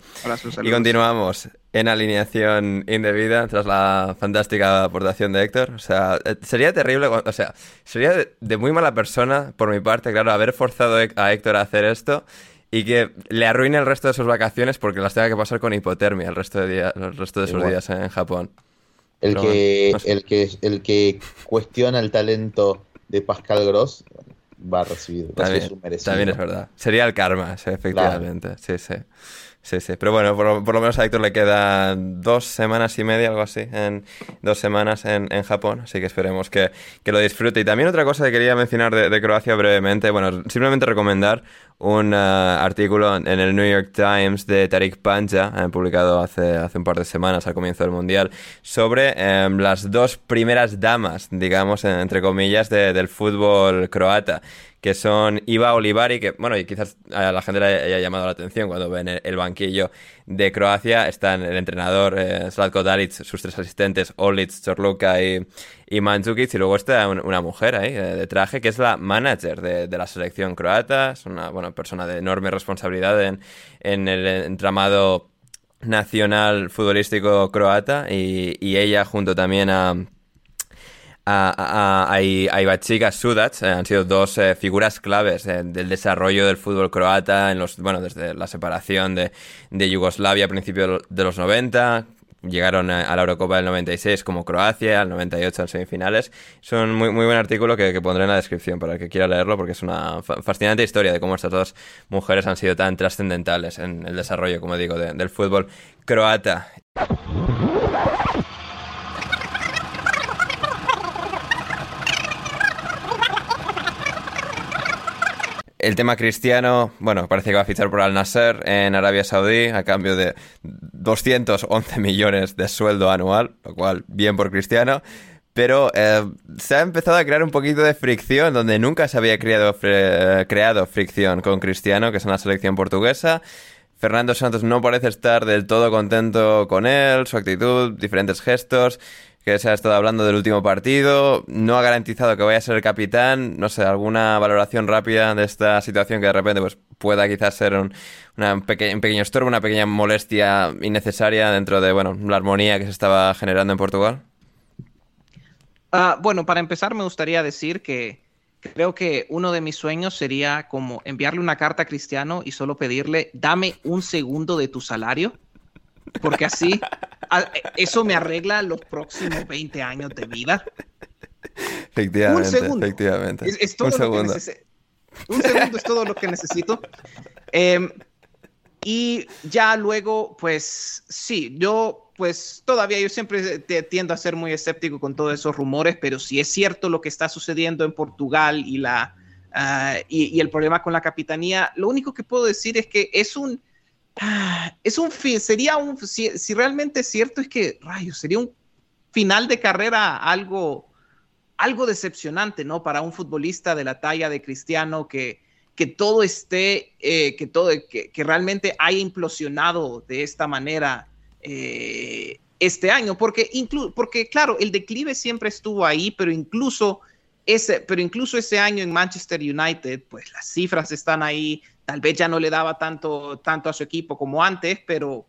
y continuamos en alineación indebida tras la fantástica aportación de Héctor. O sea, eh, sería terrible, o sea, sería de, muy mala persona por mi parte, claro, haber forzado a Héctor a hacer esto y que le arruine el resto de sus vacaciones porque las tenga que pasar con hipotermia el resto de, día, el resto de sus días en Japón. El que, el, que, el que cuestiona el talento de Pascal Gross va a recibir, también, es verdad. Sería el karma, efectivamente. Sí, sí. Sí, sí. Pero bueno, por, lo menos a Héctor le quedan dos semanas y media, algo así, en dos semanas en, en Japón. Así que esperemos que, que, lo disfrute. Y también otra cosa que quería mencionar de, de Croacia brevemente, bueno, simplemente recomendar un eh, artículo en el New York Times de Tariq Panja, eh, publicado hace, hace un par de semanas al comienzo del Mundial, sobre em, las dos primeras damas, digamos, entre comillas, del fútbol croata que son Iva Olivari, que, bueno, y quizás a la gente le haya llamado la atención cuando ven el, banquillo de Croacia, están el entrenador eh, Slatko Dalic, sus tres asistentes, Olic, Chorluka y, y y luego está una mujer ahí eh, de traje, que es la manager de, la selección croata, es una bueno, persona de enorme responsabilidad en, en el entramado nacional futbolístico croata, y ella junto también a a, a, a Sudac, eh, han sido dos eh, figuras claves eh, del desarrollo del fútbol croata en los, bueno, desde la separación de, de Yugoslavia a principios de los 90, llegaron a la Eurocopa del 96 como Croacia, al 98 en semifinales. Es un muy, muy buen artículo que, pondré en la descripción para el que quiera leerlo porque es una fascinante historia de cómo estas dos mujeres han sido tan trascendentales en el desarrollo, como digo, del fútbol croata. El tema cristiano, bueno, parece que va a fichar por Al Nasser en Arabia Saudí a cambio de 211 millones de sueldo anual, lo cual bien por cristiano. Pero eh, se ha empezado a crear un poquito de fricción donde nunca se había creado, creado fricción con Cristiano, que es una selección portuguesa. Fernando Santos no parece estar del todo contento con él, su actitud, diferentes gestos que se ha estado hablando del último partido, no ha garantizado que vaya a ser el capitán, no sé, alguna valoración rápida de esta situación que de repente pues pueda quizás ser un, una pequeño estorbo, una pequeña molestia innecesaria dentro de, bueno, la armonía que se estaba generando en Portugal. Ah, bueno, para empezar me gustaría decir que creo que uno de mis sueños sería como enviarle una carta a Cristiano y solo pedirle, dame un segundo de tu salario porque así eso me arregla los próximos 20 años de vida. Efectivamente, un segundo. efectivamente. un segundo. un segundo es todo lo que necesito. Em, y ya luego, pues sí, yo pues todavía yo siempre tiendo a ser muy escéptico con todos esos rumores, pero si es cierto lo que está sucediendo en Portugal y, la, ah, y el problema con la capitanía, lo único que puedo decir es que es un es un fin, sería un, si, realmente es cierto, es que, rayos, sería un final de carrera algo, algo decepcionante, ¿no? Para un futbolista de la talla de Cristiano que, que todo esté, eh, que todo, que, realmente haya implosionado de esta manera eh, este año, porque, porque claro, el declive siempre estuvo ahí, pero incluso ese, pero incluso ese año en Manchester United, pues las cifras están ahí, Tal vez ya no le daba tanto, tanto a su equipo como antes, pero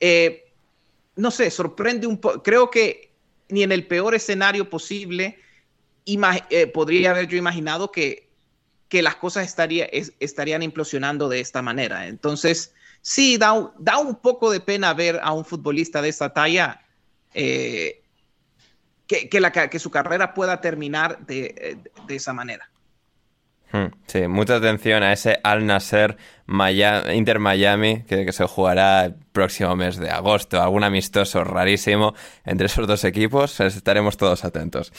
eh, no sé, sorprende un poco. Creo que ni en el peor escenario posible eh, podría haber yo imaginado que, que las cosas estaría, estarían implosionando de esta manera. Entonces, sí, da, da un poco de pena ver a un futbolista de esta talla eh, que, que, la, que, su carrera pueda terminar de, de esa manera. Hmm, sí, mucha atención a ese Al Nasser Inter Miami que, se jugará el próximo mes de agosto, algún amistoso rarísimo entre esos dos equipos, estaremos todos atentos.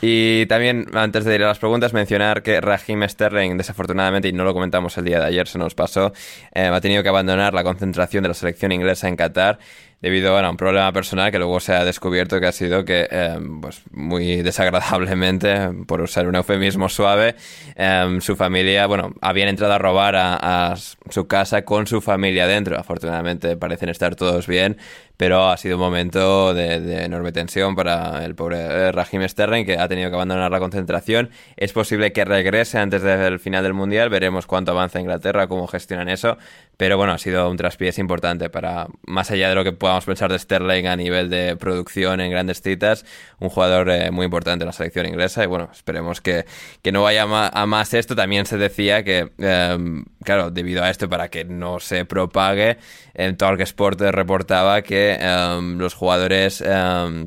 Y también, antes de ir a las preguntas, mencionar que Raheem Sterling, desafortunadamente, y no lo comentamos el día de ayer, se nos pasó, eh, ha tenido que abandonar la concentración de la selección inglesa en Qatar debido a un problema personal que luego se ha descubierto que ha sido que, eh, pues muy desagradablemente, por usar un eufemismo suave, eh, su familia, bueno, habían entrado a robar a, su casa con su familia dentro. Afortunadamente parecen estar todos bien, pero ha sido un momento de, enorme tensión para el pobre eh, Raheem Sterling, que ha tenido que abandonar la concentración. Es posible que regrese antes del final del Mundial, veremos cuánto avanza Inglaterra, cómo gestionan eso, pero bueno, ha sido un traspiés importante para, más allá de lo que podamos pensar de Sterling a nivel de producción en grandes citas, un jugador eh, muy importante en la selección inglesa, y bueno, esperemos que, que no vaya a más esto. También se decía que, em, claro, debido a esto, para que no se propague, en Talk Sport reportaba que Em, los jugadores em,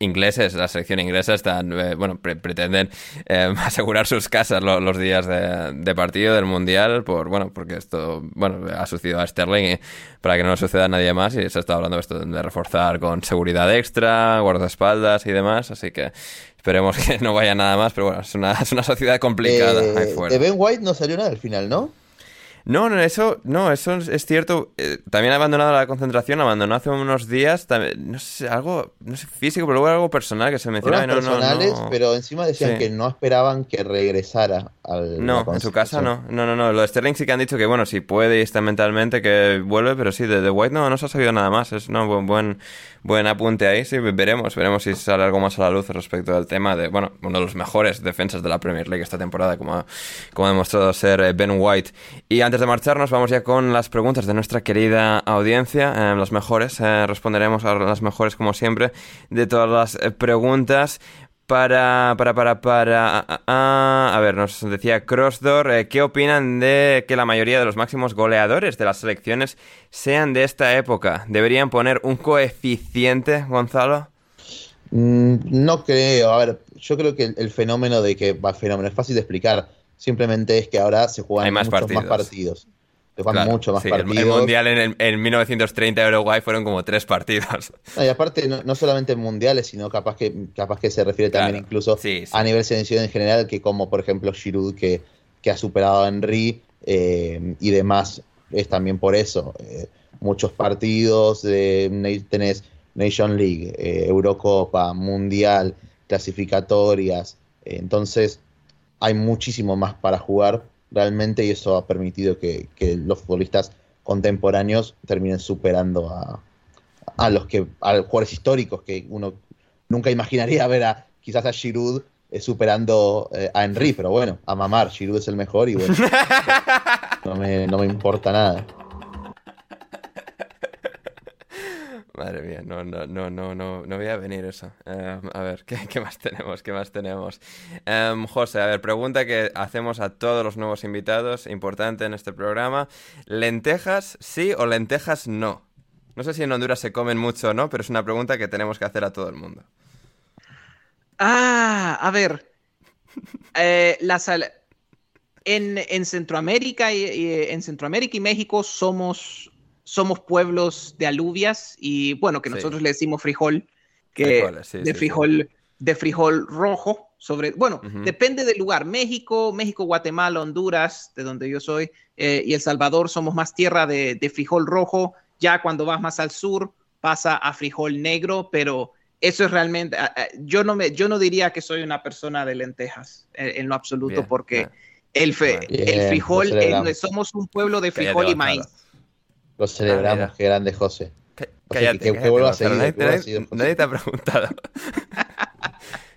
ingleses, la selección inglesa, están, eh, bueno, pretenden em, asegurar sus casas los días de, partido del mundial, por, bueno, porque esto, bueno, ha sucedido a Sterling y para que no suceda a nadie más y se está hablando de esto de reforzar con seguridad extra, guardaespaldas y demás, así que esperemos que no vaya nada más, pero bueno, es una, es una sociedad complicada. Eh, de Ben White no salió nada al final, ¿no? No, no, eso, no, eso es cierto. Eh, también ha abandonado la concentración, abandonó hace unos días, también, no sé, algo, no sé, físico, pero luego algo personal que se mencionaba. No, personales, pero encima decían que no esperaban que regresara al. No, en su casa no. No, no, no. Lo de Sterling sí que han dicho que, bueno, si puede y está mentalmente que vuelve, pero sí, de The White no, no se ha sabido nada más. Es no, buen, buen, buen apunte ahí, sí, veremos, veremos si sale algo más a la luz respecto al tema de, bueno, uno de los mejores defensas de la Premier League esta temporada, como como ha demostrado ser eh, Ben White. Y antes de marcharnos, vamos ya con las preguntas de nuestra querida audiencia, eh, las mejores, eh, responderemos a las mejores como siempre de todas las preguntas. Para, para, para, para... a ver, nos decía Crossdoor, eh, ¿qué opinan de que la mayoría de los máximos goleadores de las selecciones sean de esta época? ¿Deberían poner un coeficiente, Gonzalo? Mm, no creo, a ver, yo creo que el, el fenómeno de que, va, fenómeno es fácil de explicar, simplemente es que ahora se juegan Hay más muchos partidos. más partidos. Se juegan Claro, mucho más sí, partidos. El, Mundial en, el- en 1930 de Uruguay fueron como tres partidos. No, y aparte, no, no solamente en mundiales, sino capaz que, capaz que se refiere también incluso sí, sí. a nivel selección en general, que como por ejemplo Giroud, que, que ha superado a Henry eh, y demás, es también por eso. Eh, muchos partidos, de na- tenés Nation League, eh, Eurocopa, Mundial, clasificatorias, eh, entonces hay muchísimo más para jugar realmente y eso ha permitido que, que los futbolistas contemporáneos terminen superando a, a los que a los jugadores históricos que uno nunca imaginaría ver a quizás a Giroud eh, superando eh, a Henry, pero bueno, a mamar, Giroud es el mejor y bueno, no me, no me importa nada. Madre mía, no, no, no, no, no, no voy a venir eso. Eh, a ver, ¿qué, más tenemos? ¿Qué más tenemos? Em, José, a ver, pregunta que hacemos a todos los nuevos invitados, importante en este programa. ¿Lentejas sí o lentejas no? No sé si en Honduras se comen mucho o no, pero es una pregunta que tenemos que hacer a todo el mundo. Ah, a ver. Eh, las al- en, en Centroamérica y, y, eh, en Centroamérica y México somos, somos pueblos de alubias y bueno, que Sí. nosotros le decimos frijol, que Frijoles, sí, de sí, sí. frijol, de frijol rojo, sobre, bueno, depende del lugar. México, México, Guatemala, Honduras, de donde yo soy, eh, y El Salvador somos más tierra de, de frijol rojo. Ya cuando vas más al sur pasa a frijol negro, pero eso es realmente, yo no me, yo no diría que soy una persona de lentejas eh, en lo absoluto, Bien, porque bien. el, fe-. Bien, el frijol, eh, somos un pueblo de frijol y maíz. Lo celebramos, mira. qué grande José. Cá- O sea, Cállate, que- que cállate, vuelva Gonzalo, seguido, nadie, que vuelva nadie- seguido, José. nadie te ha preguntado.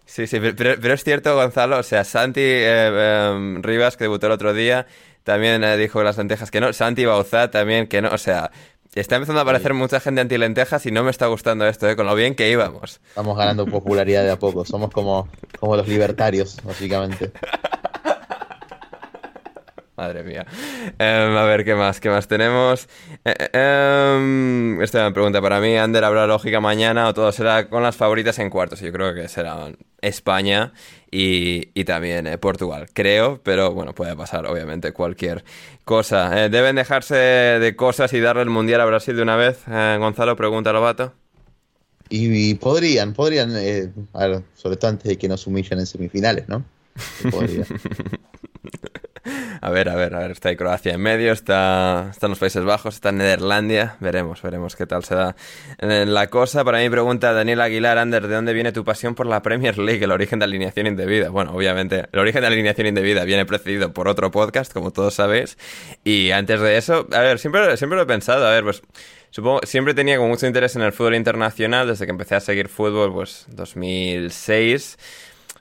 Sí, sí, pero, pero- pero es cierto, Gonzalo, o sea, Santi eh, em, Rivas, que debutó el otro día, también eh, dijo las lentejas que no, Santi Bauzá también que no, o sea, está empezando a aparecer mucha gente anti-lentejas y no me está gustando esto, eh, con lo bien que íbamos. Estamos ganando popularidad de a poco, somos como, como los libertarios, básicamente. Madre mía. Em, a ver, ¿qué más? ¿Qué más tenemos? Eh, eh, em, esta es una pregunta para mí. ¿Ander habrá lógica mañana o todo será con las favoritas en cuartos? Yo creo que serán España y, y también eh, Portugal. Creo, pero bueno, puede pasar obviamente cualquier cosa. Eh, ¿Deben dejarse de cosas y darle el Mundial a Brasil de una vez? Eh, Gonzalo, pregunta Lobato. Y, y podrían, podrían, a ver, sobre todo antes de que nos humillen en semifinales, ¿no? Podrían. A ver, a ver, a ver, está ahí Croacia en medio, está, están los Países Bajos, está Nederlandia, veremos, veremos qué tal se da eh, la cosa. Para mí pregunta Daniel Aguilar, Ander, ¿de dónde viene tu pasión por la Premier League, el origen de alineación indebida? Bueno, obviamente, el origen de alineación indebida viene precedido por otro podcast, como todos sabéis, y antes de eso, a ver, siempre, siempre lo he pensado, a ver, pues... Supongo, siempre tenía como mucho interés en el fútbol internacional desde que empecé a seguir fútbol, pues 2006.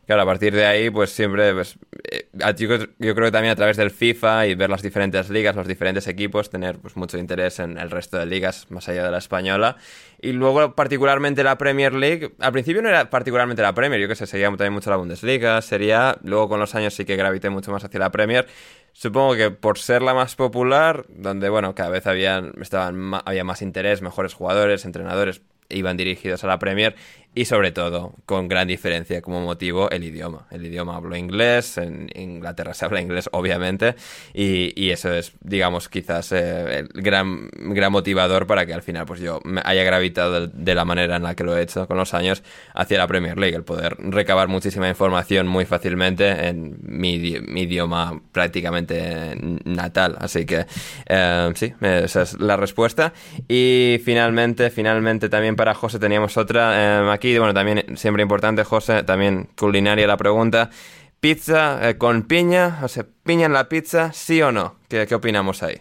Claro, a partir de ahí, pues siempre, pues, eh, yo, yo creo que también a través del FIFA y ver las diferentes ligas, los diferentes equipos, tener pues mucho interés en el resto de ligas más allá de la española. Y luego, particularmente la Premier League, al principio no era particularmente la Premier, yo que sé, seguía también mucho la Bundesliga, sería, luego con los años sí que gravité mucho más hacia la Premier. Supongo que por ser la más popular, donde, bueno, cada vez habían, estaban, había más interés, mejores jugadores, entrenadores, iban dirigidos a la Premier y sobre todo, con gran diferencia como motivo, el idioma. El idioma hablo inglés, en Inglaterra se habla inglés, obviamente, y, y eso es, digamos, quizás eh, el gran, gran motivador para que al final pues yo me haya gravitado de, la manera en la que lo he hecho con los años hacia la Premier League, el poder recabar muchísima información muy fácilmente en mi, mi idioma prácticamente natal. Así que eh, sí, esa es la respuesta. Y finalmente, finalmente también para José teníamos otra eh, bueno, también siempre importante, José, también culinaria la pregunta. Pizza eh, con piña, o sea, piña en la pizza, sí o no? ¿Qué, opinamos ahí?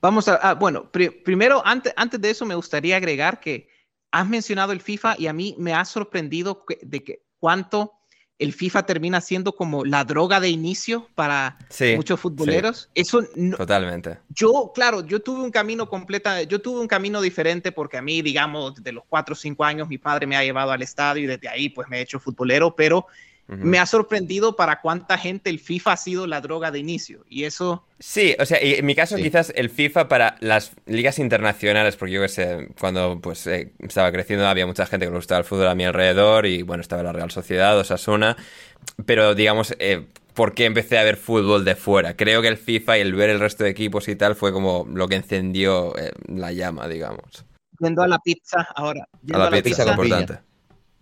Vamos a, ah, bueno, pri- primero, antes, antes de eso me gustaría agregar que has mencionado el FIFA y a mí me ha sorprendido de que cuánto el FIFA termina siendo como la droga de inicio para Sí, muchos futboleros. Eso no- Totalmente. yo, claro, yo tuve un camino completa, yo tuve un camino diferente porque a mí, digamos, de los 4 o 5 años, mi padre me ha llevado al estadio y desde ahí pues me he hecho futbolero, pero Ujú. me ha sorprendido para cuánta gente el FIFA ha sido la droga de inicio. Y eso, Sí, o sea, y en mi caso Sí. quizás el FIFA para las ligas internacionales, porque yo que sé, cuando pues eh, estaba creciendo había mucha gente que le gustaba el fútbol a mi alrededor y bueno, estaba la Real Sociedad, Osasuna, pero digamos, eh, ¿por qué empecé a ver fútbol de fuera? Creo que el FIFA y el ver el resto de equipos y tal fue como lo que encendió eh, la llama, digamos. yendo a la pizza ahora. A yendo la pizza, con piña. importante.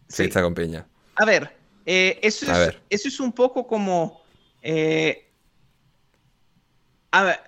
Sí. Pizza con piña. A ver, eh, eso, es, eso es un poco como... eh, a ver,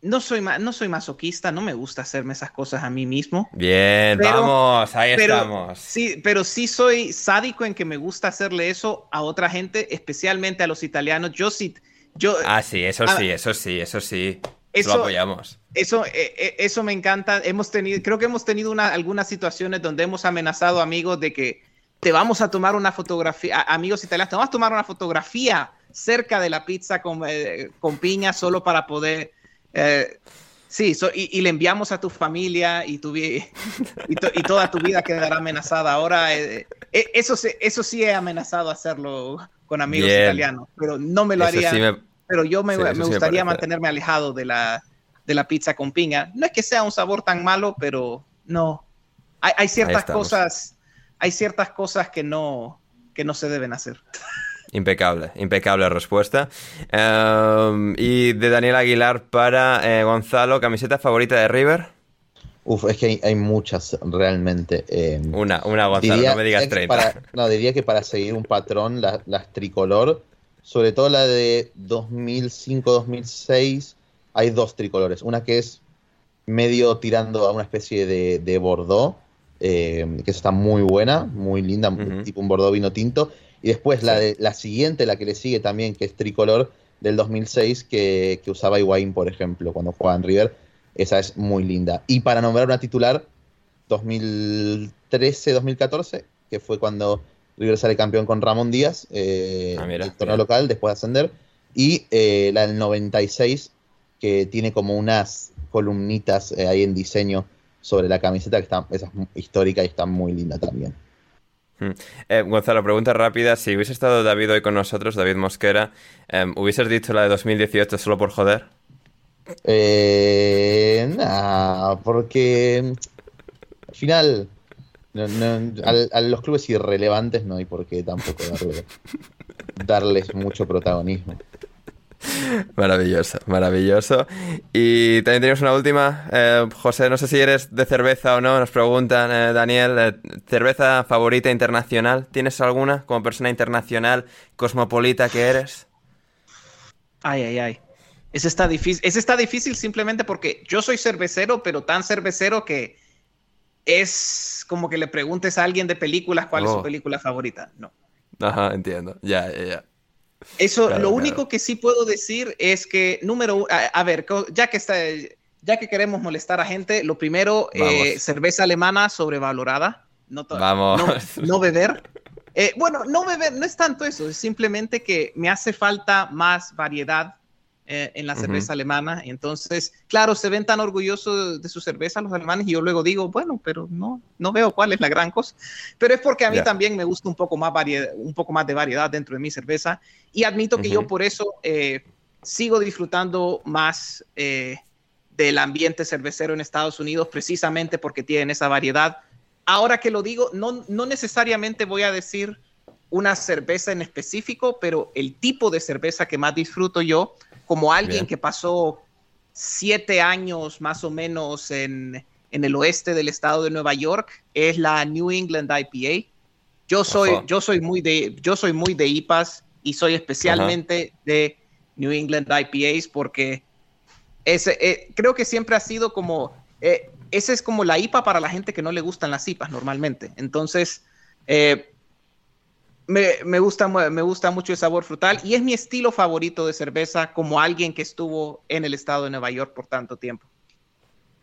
no soy, no soy masoquista, no me gusta hacerme esas cosas a mí mismo. Bien, Pero- vamos, ahí pero, estamos. Sí, pero sí soy sádico en que me gusta hacerle eso a otra gente, especialmente a los italianos. Yo sí, yo, Ah, sí, eso A- sí, eso sí, eso sí. Eso- Lo apoyamos. eso, eh, eso me encanta. Hemos tenido, creo que hemos tenido una- algunas situaciones donde hemos amenazado amigos de que te vamos a tomar una fotografía, amigos italianos, te vamos a tomar una fotografía cerca de la pizza con, eh, con piña solo para poder... eh, sí, so- y, y le enviamos a tu familia y, tu, y, to- y toda tu vida quedará amenazada. Ahora, eh, eh, eso, eso sí he amenazado hacerlo con amigos Bien. italianos, pero no me lo Eso haría sí me- pero yo me, Sí, eso me sí me gustaría mantenerme alejado de la, de la pizza con piña. No es que sea un sabor tan malo, pero no. Hay, hay ciertas cosas, hay ciertas cosas que no, que no se deben hacer. Impecable, impecable respuesta. Em, y de Daniel Aguilar para eh, Gonzalo, camiseta favorita de River. Uf, es que hay, hay muchas realmente. eh, Una, una Gonzalo, diría- no me digas es 30. para- no, diría que para seguir un patrón, la- las tricolor, sobre todo la de 2005-2006, hay dos tricolores. Una que es medio tirando a una especie de, de Bordeaux, eh, que está muy buena, muy linda, tipo un Bordeaux vino tinto. Y después la, de, la siguiente, la que le sigue también, que es tricolor del 2006, que, que usaba Higuaín, por ejemplo, cuando jugaba en River. Esa es muy linda. Y para nombrar una titular, 2013-2014, que fue cuando River sale campeón con Ramón Díaz, eh, Ah, mira, el torneo mira. local, después de ascender. Y eh, la del 96, que tiene como unas columnitas eh, ahí en diseño sobre la camiseta, que está, esa es histórica y está muy linda también. Eh, Gonzalo, pregunta rápida. Si hubiese estado David hoy con nosotros, David Mosquera, em, ¿hubieses dicho la de 2018 solo por joder? Eh, nah, porque al final no- no- al- a los clubes irrelevantes no hay por qué tampoco darle- darles mucho protagonismo. Maravilloso, maravilloso. Y también tenemos una última. Eh, José, no sé si eres de cerveza o no, nos preguntan, eh, Daniel, eh, ¿cerveza favorita internacional? ¿Tienes alguna como persona internacional, cosmopolita que eres? Ay, ay, ay. Ese está difícil. Ese está difícil simplemente porque yo soy cervecero, pero tan cervecero que es como que le preguntes a alguien de películas cuál es Oh. su película favorita. No. Ajá, entiendo. Ya, ya, ya. Eso, Claro, lo claro. único que sí puedo decir es que, número uno, a, a ver, ya que está, ya que queremos molestar a gente, lo primero, eh, cerveza alemana sobrevalorada. No Vamos. No, no beber. Eh, bueno, no beber, no es tanto eso, es simplemente que me hace falta más variedad eh, en la cerveza alemana. Entonces, claro, se ven tan orgullosos de su cerveza los alemanes y yo luego digo, bueno, pero no, no veo cuál es la gran cosa. Pero es porque a mí Ya. también me gusta un poco más variedad, un poco más de variedad dentro de mi cerveza y admito que yo Ujú. por eso eh, sigo disfrutando más eh, del ambiente cervecero en Estados Unidos precisamente porque tienen esa variedad. Ahora que lo digo, no, no necesariamente voy a decir una cerveza en específico, pero el tipo de cerveza que más disfruto yo, como alguien Bien. que pasó siete años más o menos en, en el oeste del estado de Nueva York, es la New England IPA. Yo soy, yo soy muy de, yo soy muy de IPAs y soy especialmente de New England IPAs porque ese, eh, creo que siempre ha sido como, eh, ese es como la IPA para la gente que no le gustan las IPAs normalmente. Entonces, eh, me, me gusta, me gusta mucho el sabor frutal y es mi estilo favorito de cerveza como alguien que estuvo en el estado de Nueva York por tanto tiempo.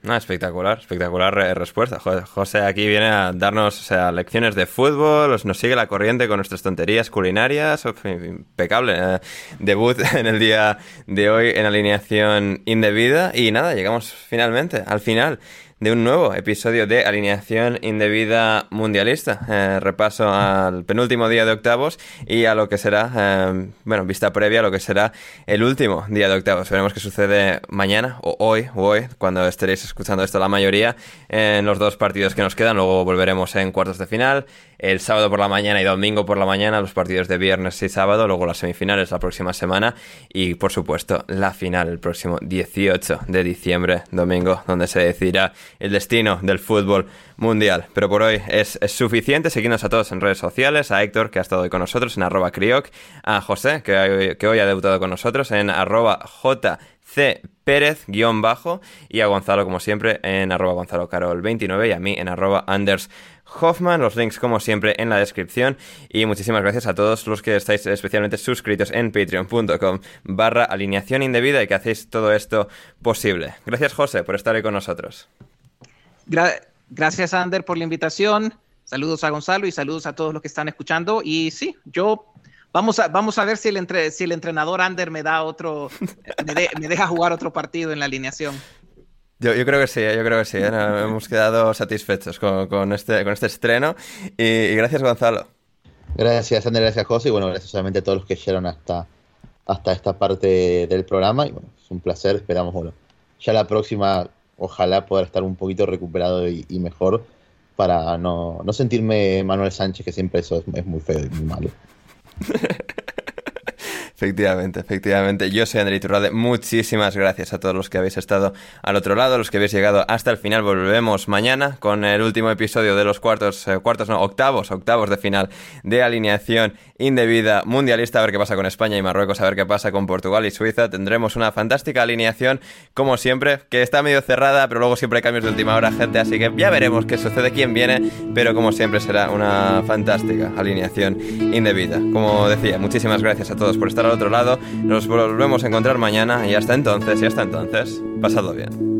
Ah, espectacular, espectacular respuesta. José aquí viene a darnos o sea, lecciones de fútbol, nos sigue la corriente con nuestras tonterías culinarias. Impecable. Eh, debut en el día de hoy en alineación indebida. Y nada, llegamos finalmente al final de un nuevo episodio de Alineación Indebida Mundialista. Eh, repaso al penúltimo día de octavos y a lo que será, eh, bueno, vista previa a lo que será el último día de octavos. Veremos qué sucede mañana o hoy o hoy, cuando estaréis escuchando esto la mayoría, en los dos partidos que nos quedan. Luego volveremos en cuartos de final el sábado por la mañana y domingo por la mañana los partidos de viernes y sábado, luego las semifinales la próxima semana y por supuesto la final el próximo 18 de diciembre, domingo, donde se decidirá el destino del fútbol mundial. Pero por hoy es, suficiente, seguidnos a todos en redes sociales, a Héctor que ha estado hoy con nosotros en arroba crioc, a José que hoy, ha debutado con nosotros en arroba jc Pérez guion bajo y a Gonzalo como siempre en arroba Gonzalo Carol 29 y a mí en arroba Anders Hoffman. Los links, como siempre, en la descripción. Y muchísimas gracias a todos los que estáis especialmente suscritos en patreon.com barra alineación indebida y que hacéis todo esto posible. Gracias, José, por estar ahí con nosotros. gracias, Ander, por la invitación. Saludos a Gonzalo y saludos a todos los que están escuchando. Y sí, yo Vamos a, vamos a ver si el entrenador Ander me da otro, me, deja jugar otro partido en la alineación. Yo, creo que sí, yo creo que sí. ¿eh? hemos quedado satisfechos con, este, con este estreno. Y, gracias, Gonzalo. Gracias, Ander, gracias, José. Y bueno, gracias solamente a todos los que llegaron hasta, hasta esta parte del programa. Y bueno, es un placer. Esperamos, bueno, ya la próxima, ojalá poder estar un poquito recuperado y, mejor para no, no, sentirme Manuel Sánchez, que siempre eso es muy feo y muy malo. Efectivamente, efectivamente. Yo soy André Iturralde. Muchísimas gracias a todos los que habéis estado al otro lado, los que habéis llegado hasta el final. Volvemos mañana con el último episodio de los cuartos, eh, cuartos no, octavos, octavos de final de alineación indebida mundialista. A ver qué pasa con España y Marruecos, a ver qué pasa con Portugal y Suiza. Tendremos una fantástica alineación, como siempre, que está medio cerrada, pero luego siempre hay cambios de última hora, gente. Así que ya veremos qué sucede, quién viene, pero como siempre será una fantástica alineación indebida. Como decía, muchísimas gracias a todos por al otro lado. Nos volvemos a encontrar mañana y hasta entonces, y hasta entonces, pasado bien.